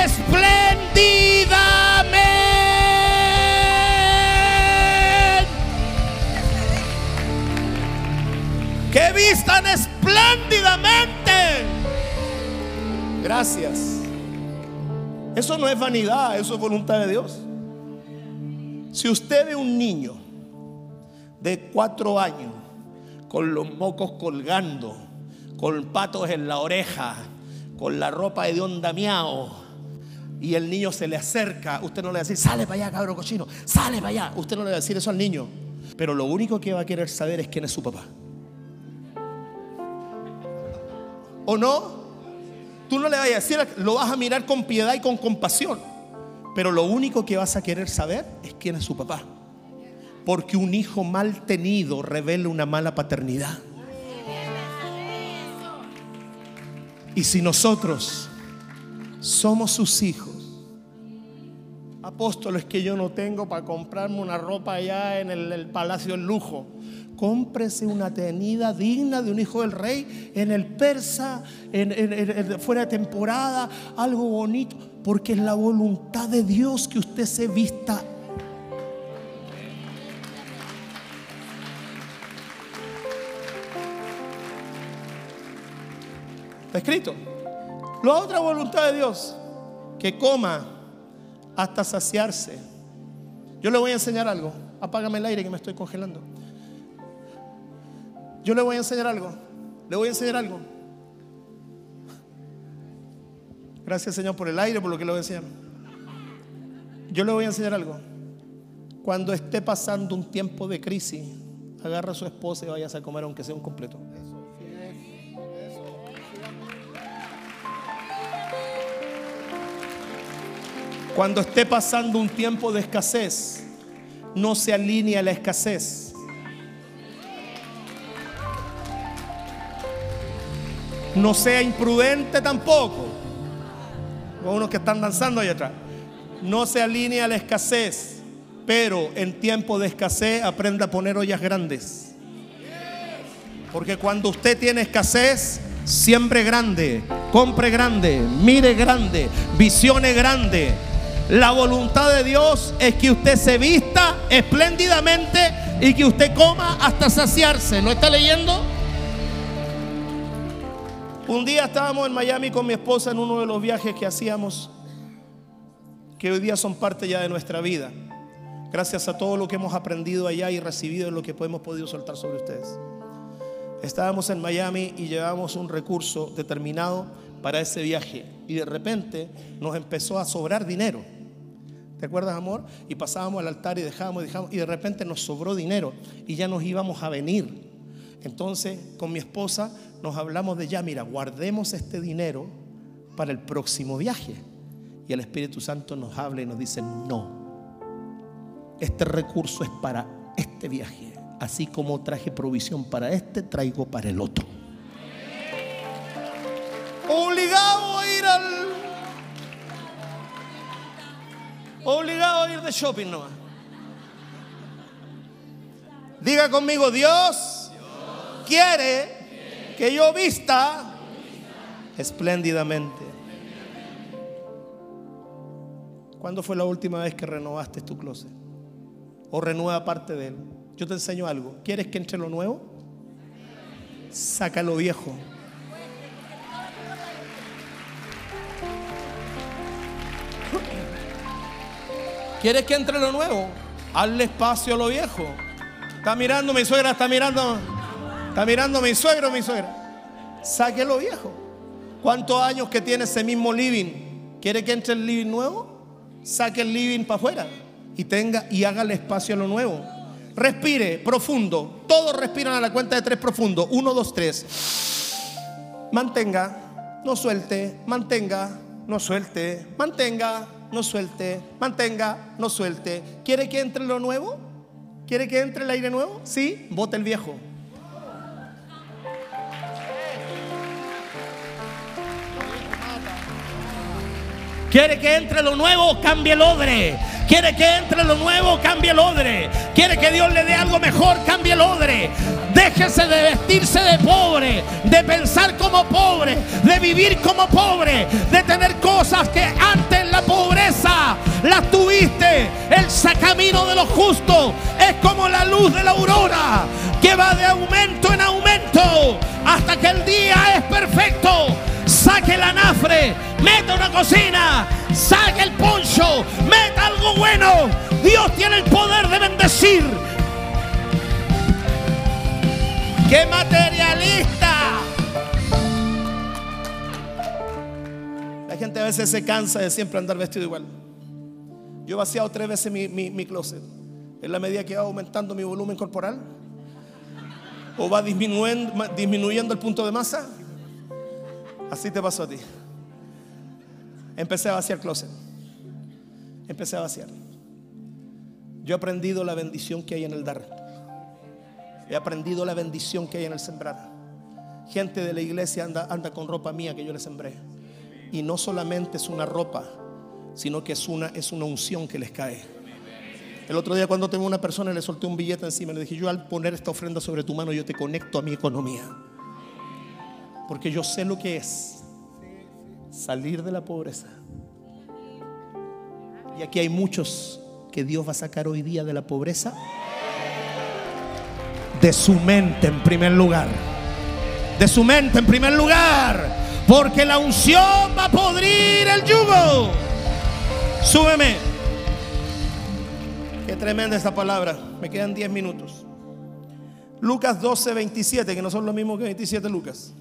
espléndidamente. Que vistan espléndidamente. Gracias. Eso no es vanidad, eso es voluntad de Dios. Si usted ve un niño de cuatro años con los mocos colgando, con patos en la oreja, con la ropa de onda miao, y el niño se le acerca, usted no le va a decir, sale para allá, cabrón cochino, sale para allá. Usted no le va a decir eso al niño. Pero lo único que va a querer saber es quién es su papá. ¿O no? Tú no le vas a decir, lo vas a mirar con piedad y con compasión. Pero lo único que vas a querer saber es quién es su papá. Porque un hijo mal tenido revela una mala paternidad. Y si nosotros somos sus hijos, apóstoles que yo no tengo para comprarme una ropa allá en el, Palacio del Lujo, cómprese una tenida digna de un hijo del rey en el persa, fuera de temporada, algo bonito, porque es la voluntad de Dios que usted se vista Está escrito. La otra voluntad de Dios, que coma hasta saciarse. Yo le voy a enseñar algo. Apágame el aire que me estoy congelando. Yo le voy a enseñar algo. Le voy a enseñar algo. Gracias Señor por el aire, por lo que le voy a enseñar. Yo le voy a enseñar algo. Cuando esté pasando un tiempo de crisis, agarra a su esposa y vayas a comer aunque sea un completo. Cuando esté pasando un tiempo de escasez, no se alinea la escasez. No sea imprudente tampoco. Con unos que están danzando ahí atrás. No se alinea a la escasez, pero en tiempo de escasez aprenda a poner ollas grandes. Porque cuando usted tiene escasez, siembre grande, compre grande, mire grande, visione grande la voluntad de Dios es que usted se vista espléndidamente y que usted coma hasta saciarse. ¿No está leyendo? Un día estábamos en Miami con mi esposa en uno de los viajes que hacíamos, que hoy día son parte ya de nuestra vida. Gracias a todo lo que hemos aprendido allá y recibido lo que hemos podido soltar sobre ustedes. Estábamos en Miami y llevamos un recurso determinado para ese viaje y de repente nos empezó a sobrar dinero. ¿Te acuerdas, amor? Y pasábamos al altar y dejábamos, y dejábamos, y de repente nos sobró dinero y ya nos íbamos a venir. Entonces, con mi esposa nos hablamos de ya, mira, guardemos este dinero para el próximo viaje. Y el Espíritu Santo nos habla y nos dice, no, este recurso es para este viaje. Así como traje provisión para este, traigo para el otro. Obligado a ir al Obligado a ir de shopping nomás. Diga conmigo, Dios, quiere que yo vista espléndidamente. ¿Cuándo fue la última vez que renovaste tu closet? O renueva parte de él. Yo te enseño algo. ¿Quieres que entre lo nuevo? Saca lo viejo. ¿Quieres que entre lo nuevo? Hazle espacio a lo viejo. Está mirando mi suegra, está mirando. Está mirando mi suegro, mi suegra. Saque lo viejo. ¿Cuántos años que tiene ese mismo living? ¿Quiere que entre el living nuevo? Saque el living para afuera y tenga y hágale espacio a lo nuevo. Respire profundo. Todos respiran a la cuenta de tres profundo. Uno, dos, tres. Mantenga, no suelte, mantenga, no suelte, mantenga, no suelte, mantenga, no suelte. ¿Quiere que entre lo nuevo? ¿Quiere que entre el aire nuevo? Sí, bote el viejo. ¿Quiere que entre lo nuevo? Cambie el odre. Quiere que entre lo nuevo, cambie el odre. Quiere que Dios le dé algo mejor, cambie el odre. Déjese de vestirse de pobre, de pensar como pobre, de vivir como pobre, de tener cosas que antes la pobreza las tuviste. El camino de los justos es como la luz de la aurora que va de aumento en aumento hasta que el día es perfecto. Saque la nafre, meta una cocina, saque el poncho, meta algo bueno. Dios tiene el poder de bendecir. ¡Qué materialista! La gente a veces se cansa de siempre andar vestido igual. Yo he vaciado tres veces mi, mi closet. En la medida que va aumentando mi volumen corporal o va disminuyendo, disminuyendo el punto de masa, así te pasó a ti empecé a vaciar closet. empecé a vaciar. Yo he aprendido la bendición que hay en el dar. He aprendido la bendición que hay en el sembrar. Gente de la iglesia anda, anda con ropa mía que yo le sembré. Y no solamente es una ropa, sino que es una, es una unción que les cae. El otro día cuando tengo una persona le solté un billete encima, le dije, yo al poner esta ofrenda sobre tu mano, yo te conecto a mi economía. Porque yo sé lo que es salir de la pobreza. Y aquí hay muchos que Dios va a sacar hoy día de la pobreza. De su mente en primer lugar. De su mente en primer lugar. Porque la unción va a podrir el yugo. Súbeme. Qué tremenda esta palabra. Me quedan 10 minutos. Lucas 12, 27, que no son lo mismo que 27 Lucas.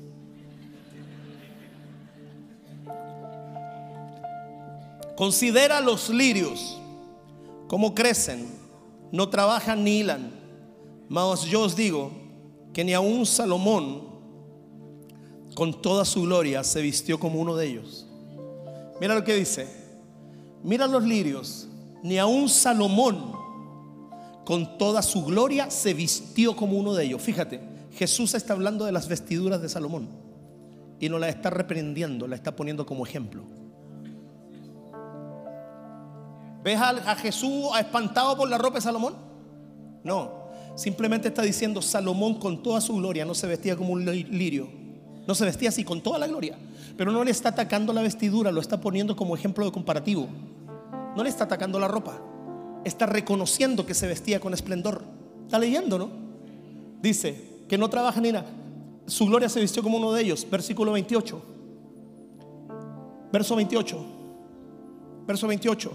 Considera los lirios, cómo crecen, no trabajan ni hilan. Mas yo os digo que ni aun Salomón, con toda su gloria, se vistió como uno de ellos. Mira lo que dice. Mira los lirios, ni aun Salomón, con toda su gloria, se vistió como uno de ellos. Fíjate, Jesús está hablando de las vestiduras de Salomón y no la está reprendiendo, la está poniendo como ejemplo. ¿Ves a, Jesús espantado por la ropa de Salomón? No, simplemente está diciendo Salomón con toda su gloria no se vestía como un lirio, no se vestía así con toda la gloria, pero no le está atacando la vestidura, lo está poniendo como ejemplo de comparativo. No le está atacando la ropa, está reconociendo que se vestía con esplendor. Está leyendo, ¿no? Dice que no trabaja ni nada. Su gloria se vistió como uno de ellos, versículo 28. Verso 28. Verso 28.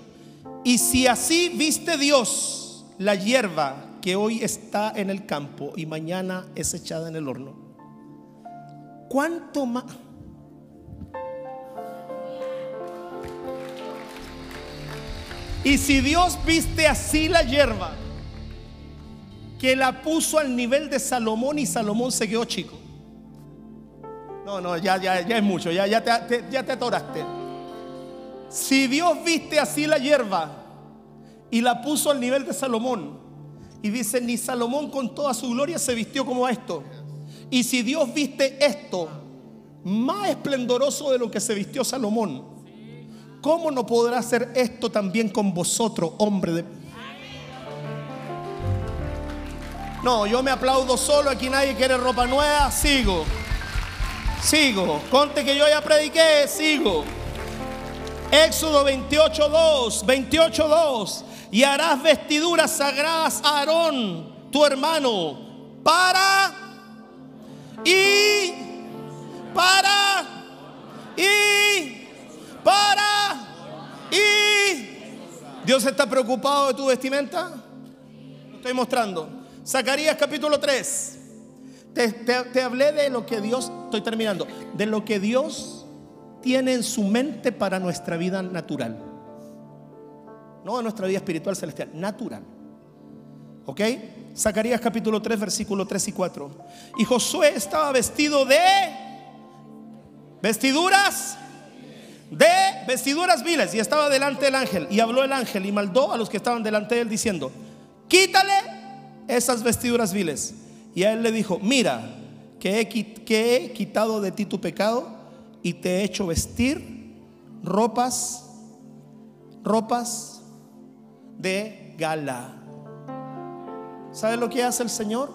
Y si así viste Dios la hierba que hoy está en el campo y mañana es echada en el horno, ¿cuánto más? Y si Dios viste así la hierba, que la puso al nivel de Salomón y Salomón se quedó chico. No, no, ya, ya, ya es mucho, ya, ya, te, ya te atoraste. Si Dios viste así la hierba y la puso al nivel de Salomón, y dice, ni Salomón con toda su gloria se vistió como esto. Y si Dios viste esto más esplendoroso de lo que se vistió Salomón, ¿cómo no podrá hacer esto también con vosotros, hombre de... No, yo me aplaudo solo, aquí nadie quiere ropa nueva, sigo. Sigo. Conte que yo ya prediqué, sigo. Éxodo 28.2, 28.2. Y harás vestiduras sagradas a Aarón, tu hermano, para y para y para y Dios está preocupado de tu vestimenta. Lo estoy mostrando. Zacarías capítulo 3. Te, te hablé de lo que Dios, estoy terminando, de lo que Dios tiene en su mente para nuestra vida natural. No en nuestra vida espiritual celestial, natural. ¿Ok? Zacarías capítulo 3, versículo 3 y 4. Y Josué estaba vestido de vestiduras de vestiduras viles y estaba delante del ángel y habló el ángel y maldó a los que estaban delante de él diciendo, quítale esas vestiduras viles. Y a él le dijo, mira, que he, que he quitado de ti tu pecado y te he hecho vestir ropas, ropas de gala. ¿Sabes lo que hace el Señor?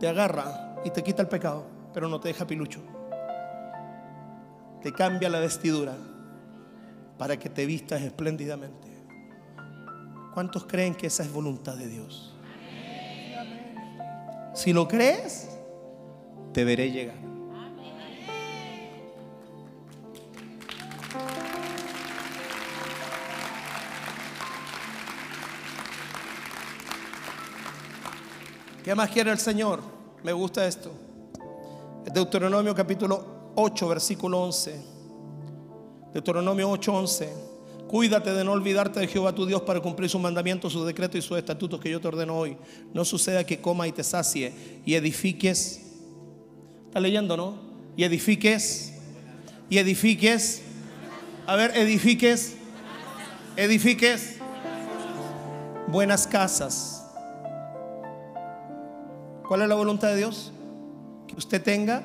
Te agarra y te quita el pecado, pero no te deja pilucho. Te cambia la vestidura para que te vistas espléndidamente. ¿Cuántos creen que esa es voluntad de Dios? Si lo crees, te veré llegar. ¿Qué más quiere el Señor? Me gusta esto. Deuteronomio capítulo 8, versículo 11. Deuteronomio 8, 11. Cuídate de no olvidarte de Jehová tu Dios para cumplir sus mandamientos, sus decretos y sus estatutos que yo te ordeno hoy. No suceda que coma y te sacie y edifiques. Está leyendo, ¿no? Y edifiques. Y edifiques. A ver, edifiques. Edifiques buenas casas. ¿Cuál es la voluntad de Dios? Que usted tenga.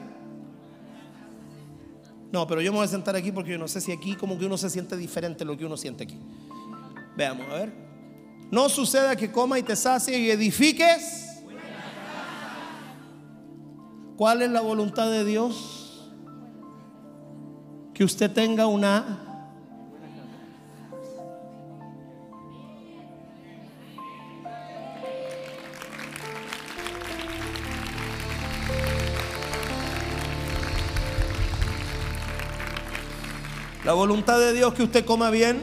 No, pero yo me voy a sentar aquí porque yo no sé si aquí como que uno se siente diferente de lo que uno siente aquí. Veamos, a ver. No suceda que coma y te sacie y edifiques. ¿Cuál es la voluntad de Dios? Que usted tenga una La voluntad de Dios que usted coma bien,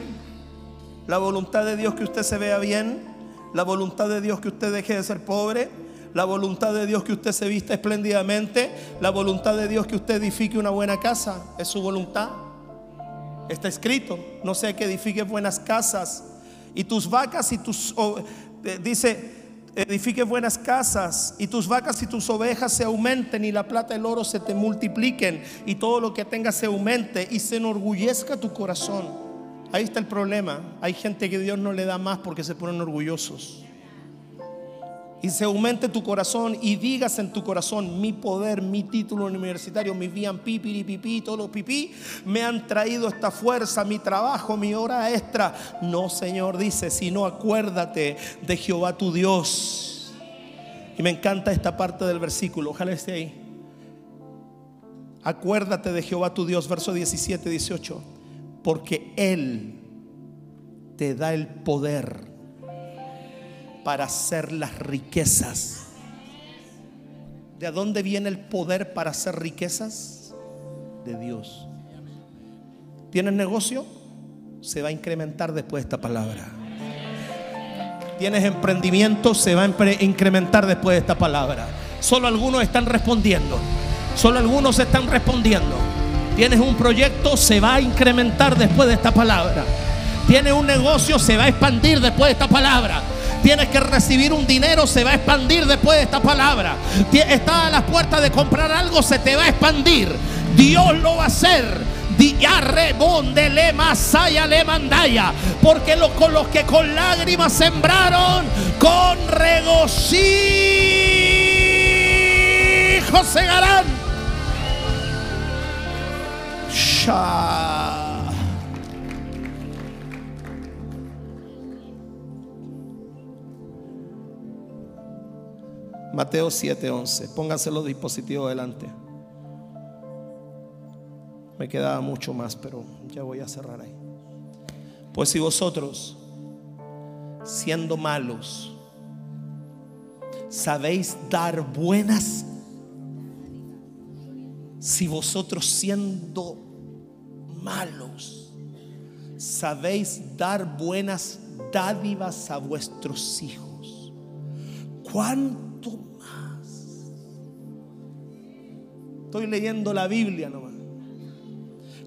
la voluntad de Dios que usted se vea bien, la voluntad de Dios que usted deje de ser pobre, la voluntad de Dios que usted se vista espléndidamente, la voluntad de Dios que usted edifique una buena casa, es su voluntad. Está escrito, no sé que edifique buenas casas y tus vacas y tus eh, dice edifique buenas casas y tus vacas y tus ovejas se aumenten y la plata y el oro se te multipliquen y todo lo que tengas se aumente y se enorgullezca tu corazón. Ahí está el problema. Hay gente que Dios no le da más porque se ponen orgullosos y se aumente tu corazón y digas en tu corazón, mi poder, mi título universitario, mi bien pipiri pipí, todos los pipí, me han traído esta fuerza, mi trabajo, mi hora extra. No, Señor, dice, sino acuérdate de Jehová tu Dios. Y me encanta esta parte del versículo, ojalá esté ahí. Acuérdate de Jehová tu Dios, verso 17, 18, porque Él te da el poder para hacer las riquezas. ¿De dónde viene el poder para hacer riquezas? De Dios. ¿Tienes negocio? Se va a incrementar después de esta palabra. ¿Tienes emprendimiento? Se va a incrementar después de esta palabra. Solo algunos están respondiendo. Solo algunos están respondiendo. Tienes un proyecto, se va a incrementar después de esta palabra. Tienes un negocio, se va a expandir después de esta palabra. Tienes que recibir un dinero, se va a expandir después de esta palabra. Está a las puertas de comprar algo, se te va a expandir. Dios lo va a hacer. le masaya le mandaya. Porque con los que con lágrimas sembraron, con regocijo segarán. Shah. Mateo 7:11. Pónganse los dispositivos adelante. Me quedaba mucho más, pero ya voy a cerrar ahí. Pues si vosotros, siendo malos, sabéis dar buenas, si vosotros siendo malos, sabéis dar buenas dádivas a vuestros hijos, ¿cuánto Estoy leyendo la Biblia nomás.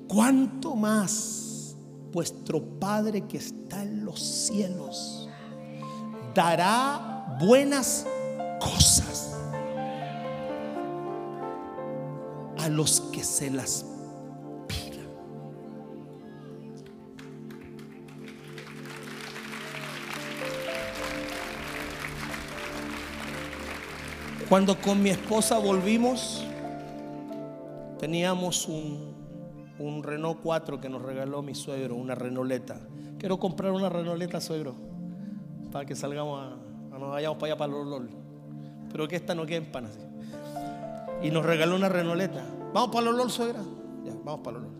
¿Cuánto más vuestro Padre que está en los cielos dará buenas cosas a los que se las pidan? Cuando con mi esposa volvimos, Teníamos un, un Renault 4 que nos regaló mi suegro, una Renoleta. Quiero comprar una Renoleta, suegro, para que salgamos a, nos vayamos para allá para LOL. Pero que esta no quede en pan así. Y nos regaló una Renoleta. Vamos para LOL, suegra. Ya, vamos para LOL.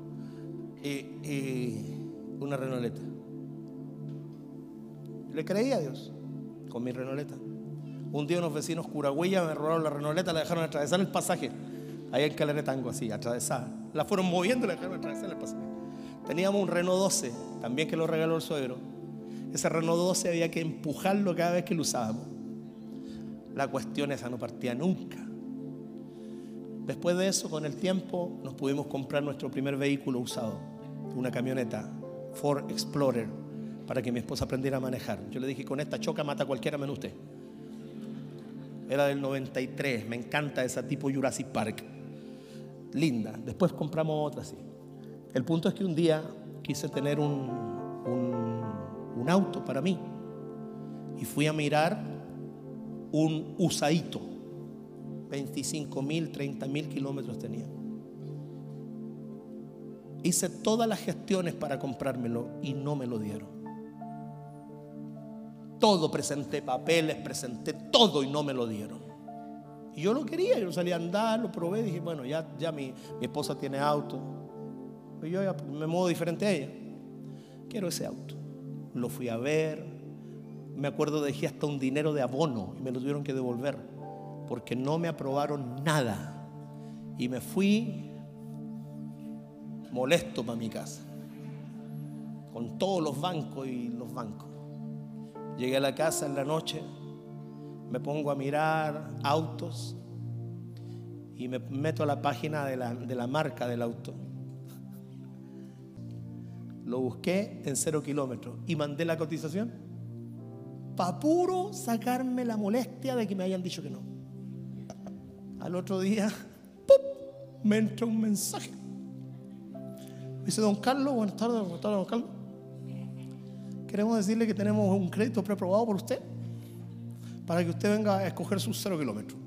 Y, una Renoleta. Le creí a Dios con mi Renoleta. Un día unos vecinos curagüeyas me robaron la Renoleta, la dejaron atravesar el pasaje. Ahí en Caleretango, así, atravesada. La fueron moviendo la dejaron atravesar el pasaje. Teníamos un Renault 12, también que lo regaló el suegro. Ese Renault 12 había que empujarlo cada vez que lo usábamos. La cuestión esa no partía nunca. Después de eso, con el tiempo, nos pudimos comprar nuestro primer vehículo usado, una camioneta Ford Explorer, para que mi esposa aprendiera a manejar. Yo le dije, con esta choca mata a cualquiera menos usted. Era del 93, me encanta esa tipo Jurassic Park linda. Después compramos otra así. El punto es que un día quise tener un, un, auto para mí. y fui a mirar un usaito. 25 mil, 30 mil kilómetros tenía. Hice todas las gestiones para comprármelo y no me lo dieron. Todo presenté papeles, presenté todo y no me lo dieron. Y yo lo quería, yo salí a andar, lo probé, dije, bueno, ya, ya mi, mi esposa tiene auto. Y yo ya me muevo diferente a ella. Quiero ese auto. Lo fui a ver. Me acuerdo dejé hasta un dinero de abono y me lo tuvieron que devolver porque no me aprobaron nada. Y me fui molesto para mi casa, con todos los bancos y los bancos. Llegué a la casa en la noche, me pongo a mirar autos y me meto a la página de la, de la marca del auto. Lo busqué en cero kilómetros y mandé la cotización para puro sacarme la molestia de que me hayan dicho que no. Al otro día, me entra un mensaje dice, don Carlos, buenas tardes, buenas tardes, don Carlos. Queremos decirle que tenemos un crédito preaprobado por usted para que usted venga a escoger sus cero kilómetros.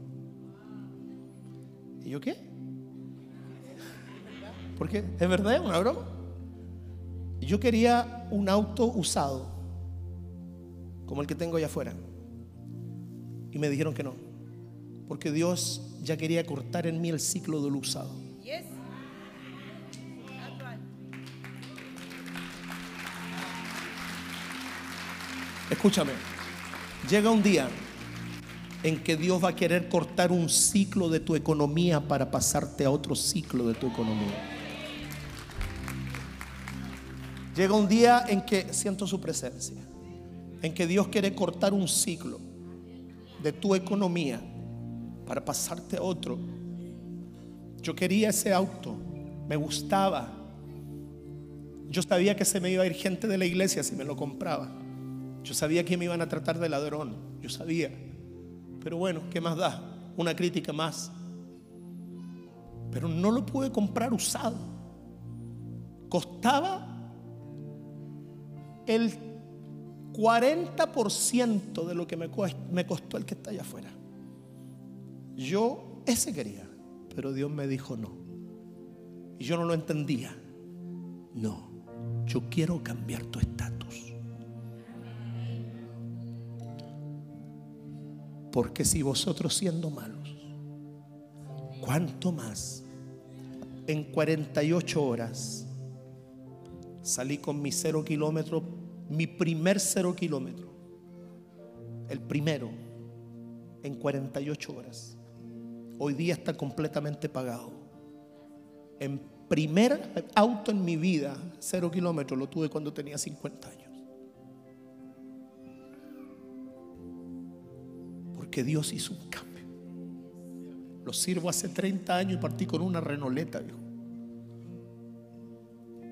¿Y yo qué? Porque es verdad, es una broma. Yo quería un auto usado, como el que tengo allá afuera. Y me dijeron que no, porque Dios ya quería cortar en mí el ciclo del usado. Escúchame, llega un día en que Dios va a querer cortar un ciclo de tu economía para pasarte a otro ciclo de tu economía. Llega un día en que siento su presencia, en que Dios quiere cortar un ciclo de tu economía para pasarte a otro. Yo quería ese auto, me gustaba. Yo sabía que se me iba a ir gente de la iglesia si me lo compraba. Yo sabía que me iban a tratar de ladrón, yo sabía. Pero bueno, ¿qué más da? Una crítica más. Pero no lo pude comprar usado. Costaba el 40% de lo que me costó el que está allá afuera. Yo ese quería, pero Dios me dijo no. Y yo no lo entendía. No, yo quiero cambiar tu estatus. Porque si vosotros siendo malos, ¿cuánto más? En 48 horas salí con mi cero kilómetro, mi primer cero kilómetro, el primero, en 48 horas. Hoy día está completamente pagado. En primer auto en mi vida, cero kilómetros, lo tuve cuando tenía 50 años. Que Dios hizo un cambio. Lo sirvo hace 30 años y partí con una renoleta.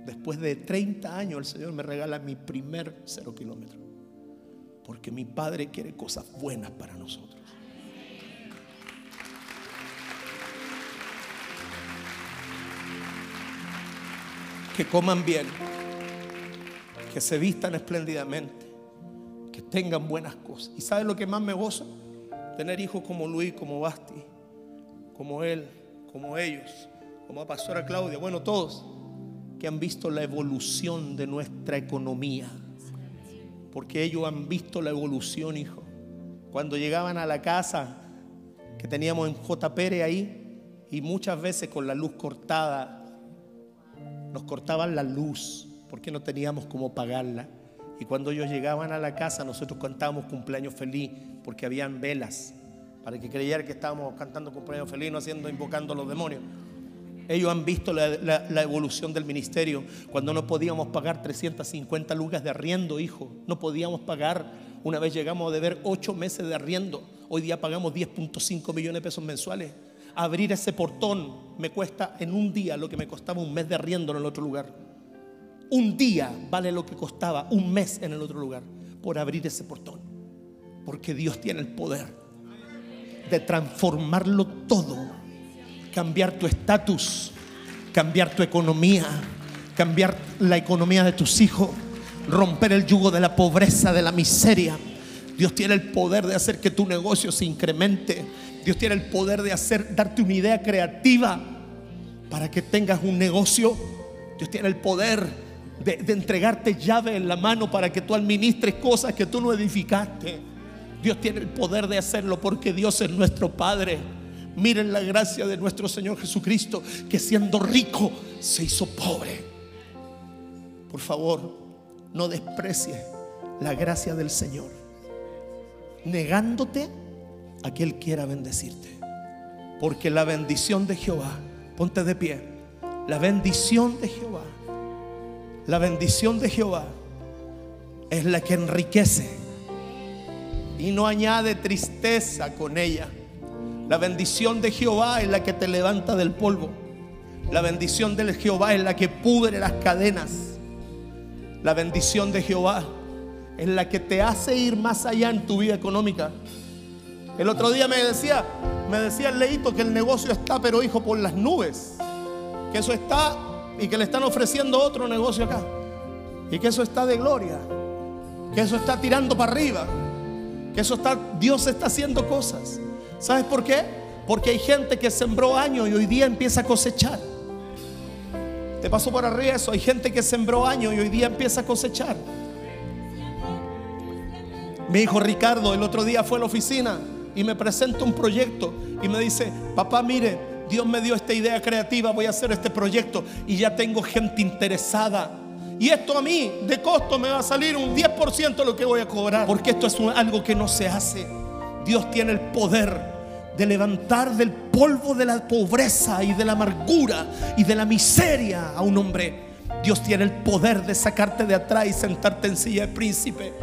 Después de 30 años el Señor me regala mi primer cero kilómetro. Porque mi Padre quiere cosas buenas para nosotros. Que coman bien, que se vistan espléndidamente, que tengan buenas cosas. ¿Y sabe lo que más me goza? Tener hijos como Luis, como Basti, como él, como ellos, como la pastora Claudia, bueno, todos que han visto la evolución de nuestra economía. Porque ellos han visto la evolución, hijo. Cuando llegaban a la casa que teníamos en J. Pérez ahí, y muchas veces con la luz cortada, nos cortaban la luz porque no teníamos cómo pagarla. Y cuando ellos llegaban a la casa, nosotros cantábamos cumpleaños feliz porque habían velas para que creyeran que estábamos cantando cumpleaños feliz, no haciendo, invocando a los demonios. Ellos han visto la, evolución del ministerio cuando no podíamos pagar 350 lucas de arriendo, hijo. No podíamos pagar. Una vez llegamos a deber 8 meses de arriendo. Hoy día pagamos 10.5 millones de pesos mensuales. Abrir ese portón me cuesta en un día lo que me costaba un mes de arriendo en el otro lugar. Un día vale lo que costaba un mes en el otro lugar por abrir ese portón. Porque Dios tiene el poder de transformarlo todo. Cambiar tu estatus, cambiar tu economía, cambiar la economía de tus hijos, romper el yugo de la pobreza, de la miseria, Dios tiene el poder de hacer que tu negocio se incremente. Dios tiene el poder de hacer, darte una idea creativa para que tengas un negocio. Dios tiene el poder de, de entregarte llave en la mano para que tú administres cosas que tú no edificaste. Dios tiene el poder de hacerlo porque Dios es nuestro Padre. Miren la gracia de nuestro Señor Jesucristo, que siendo rico se hizo pobre. Por favor, no desprecies la gracia del Señor, negándote a que Él quiera bendecirte. Porque la bendición de Jehová, ponte de pie, la bendición de Jehová, la bendición de Jehová es la que enriquece y no añade tristeza con ella. La bendición de Jehová es la que te levanta del polvo. La bendición de Jehová es la que pudre las cadenas. La bendición de Jehová es la que te hace ir más allá en tu vida económica. El otro día me decía, me decía el leito que el negocio está, pero hijo, por las nubes. Que eso está y que le están ofreciendo otro negocio acá. Y que eso está de gloria. Que eso está tirando para arriba. Que eso está, Dios está haciendo cosas. ¿Sabes por qué? Porque hay gente que sembró años y hoy día empieza a cosechar. Te pasó por arriba eso. Hay gente que sembró años y hoy día empieza a cosechar. Mi hijo Ricardo el otro día fue a la oficina y me presenta un proyecto y me dice, papá, mire, Dios me dio esta idea creativa, voy a hacer este proyecto y ya tengo gente interesada. Y esto a mí de costo me va a salir un 10% de lo que voy a cobrar, porque esto es algo que no se hace. Dios tiene el poder de levantar del polvo de la pobreza y de la amargura y de la miseria a un hombre. Dios tiene el poder de sacarte de atrás y sentarte en silla de príncipe.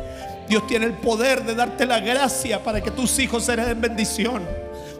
Dios tiene el poder de darte la gracia para que tus hijos se den bendición.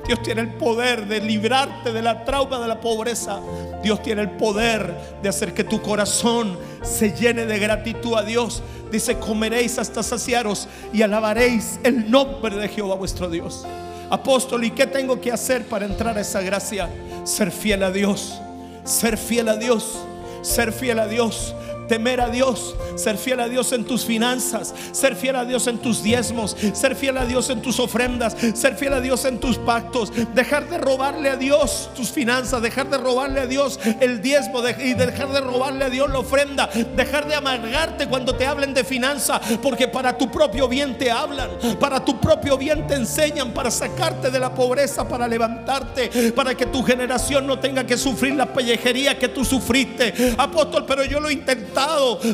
Dios tiene el poder de librarte de la trauma de la pobreza. Dios tiene el poder de hacer que tu corazón se llene de gratitud a Dios. Dice, comeréis hasta saciaros y alabaréis el nombre de Jehová vuestro Dios. Apóstol, ¿y qué tengo que hacer para entrar a esa gracia? Ser fiel a Dios, ser fiel a Dios, ser fiel a Dios temer a Dios, ser fiel a Dios en tus finanzas, ser fiel a Dios en tus diezmos, ser fiel a Dios en tus ofrendas, ser fiel a Dios en tus pactos, dejar de robarle a Dios tus finanzas, dejar de robarle a Dios el diezmo y dejar de robarle a Dios la ofrenda, dejar de amargarte cuando te hablen de finanzas, porque para tu propio bien te hablan, para tu propio bien te enseñan, para sacarte de la pobreza, para levantarte, para que tu generación no tenga que sufrir la pellejería que tú sufriste. Apóstol, pero yo lo he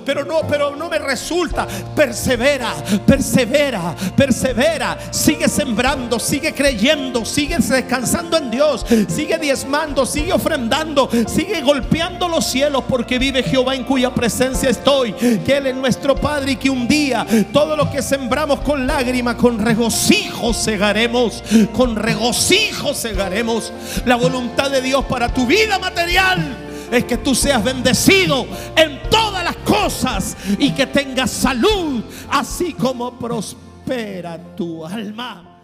pero no, pero no me resulta. Persevera, persevera, persevera. Sigue sembrando, sigue creyendo, sigue descansando en Dios, sigue diezmando, sigue ofrendando, sigue golpeando los cielos porque vive Jehová en cuya presencia estoy. Que Él es nuestro Padre y que un día todo lo que sembramos con lágrima, con regocijo segaremos, con regocijo segaremos la voluntad de Dios para tu vida material es que tú seas bendecido en las cosas y que tengas salud, así como prospera tu alma.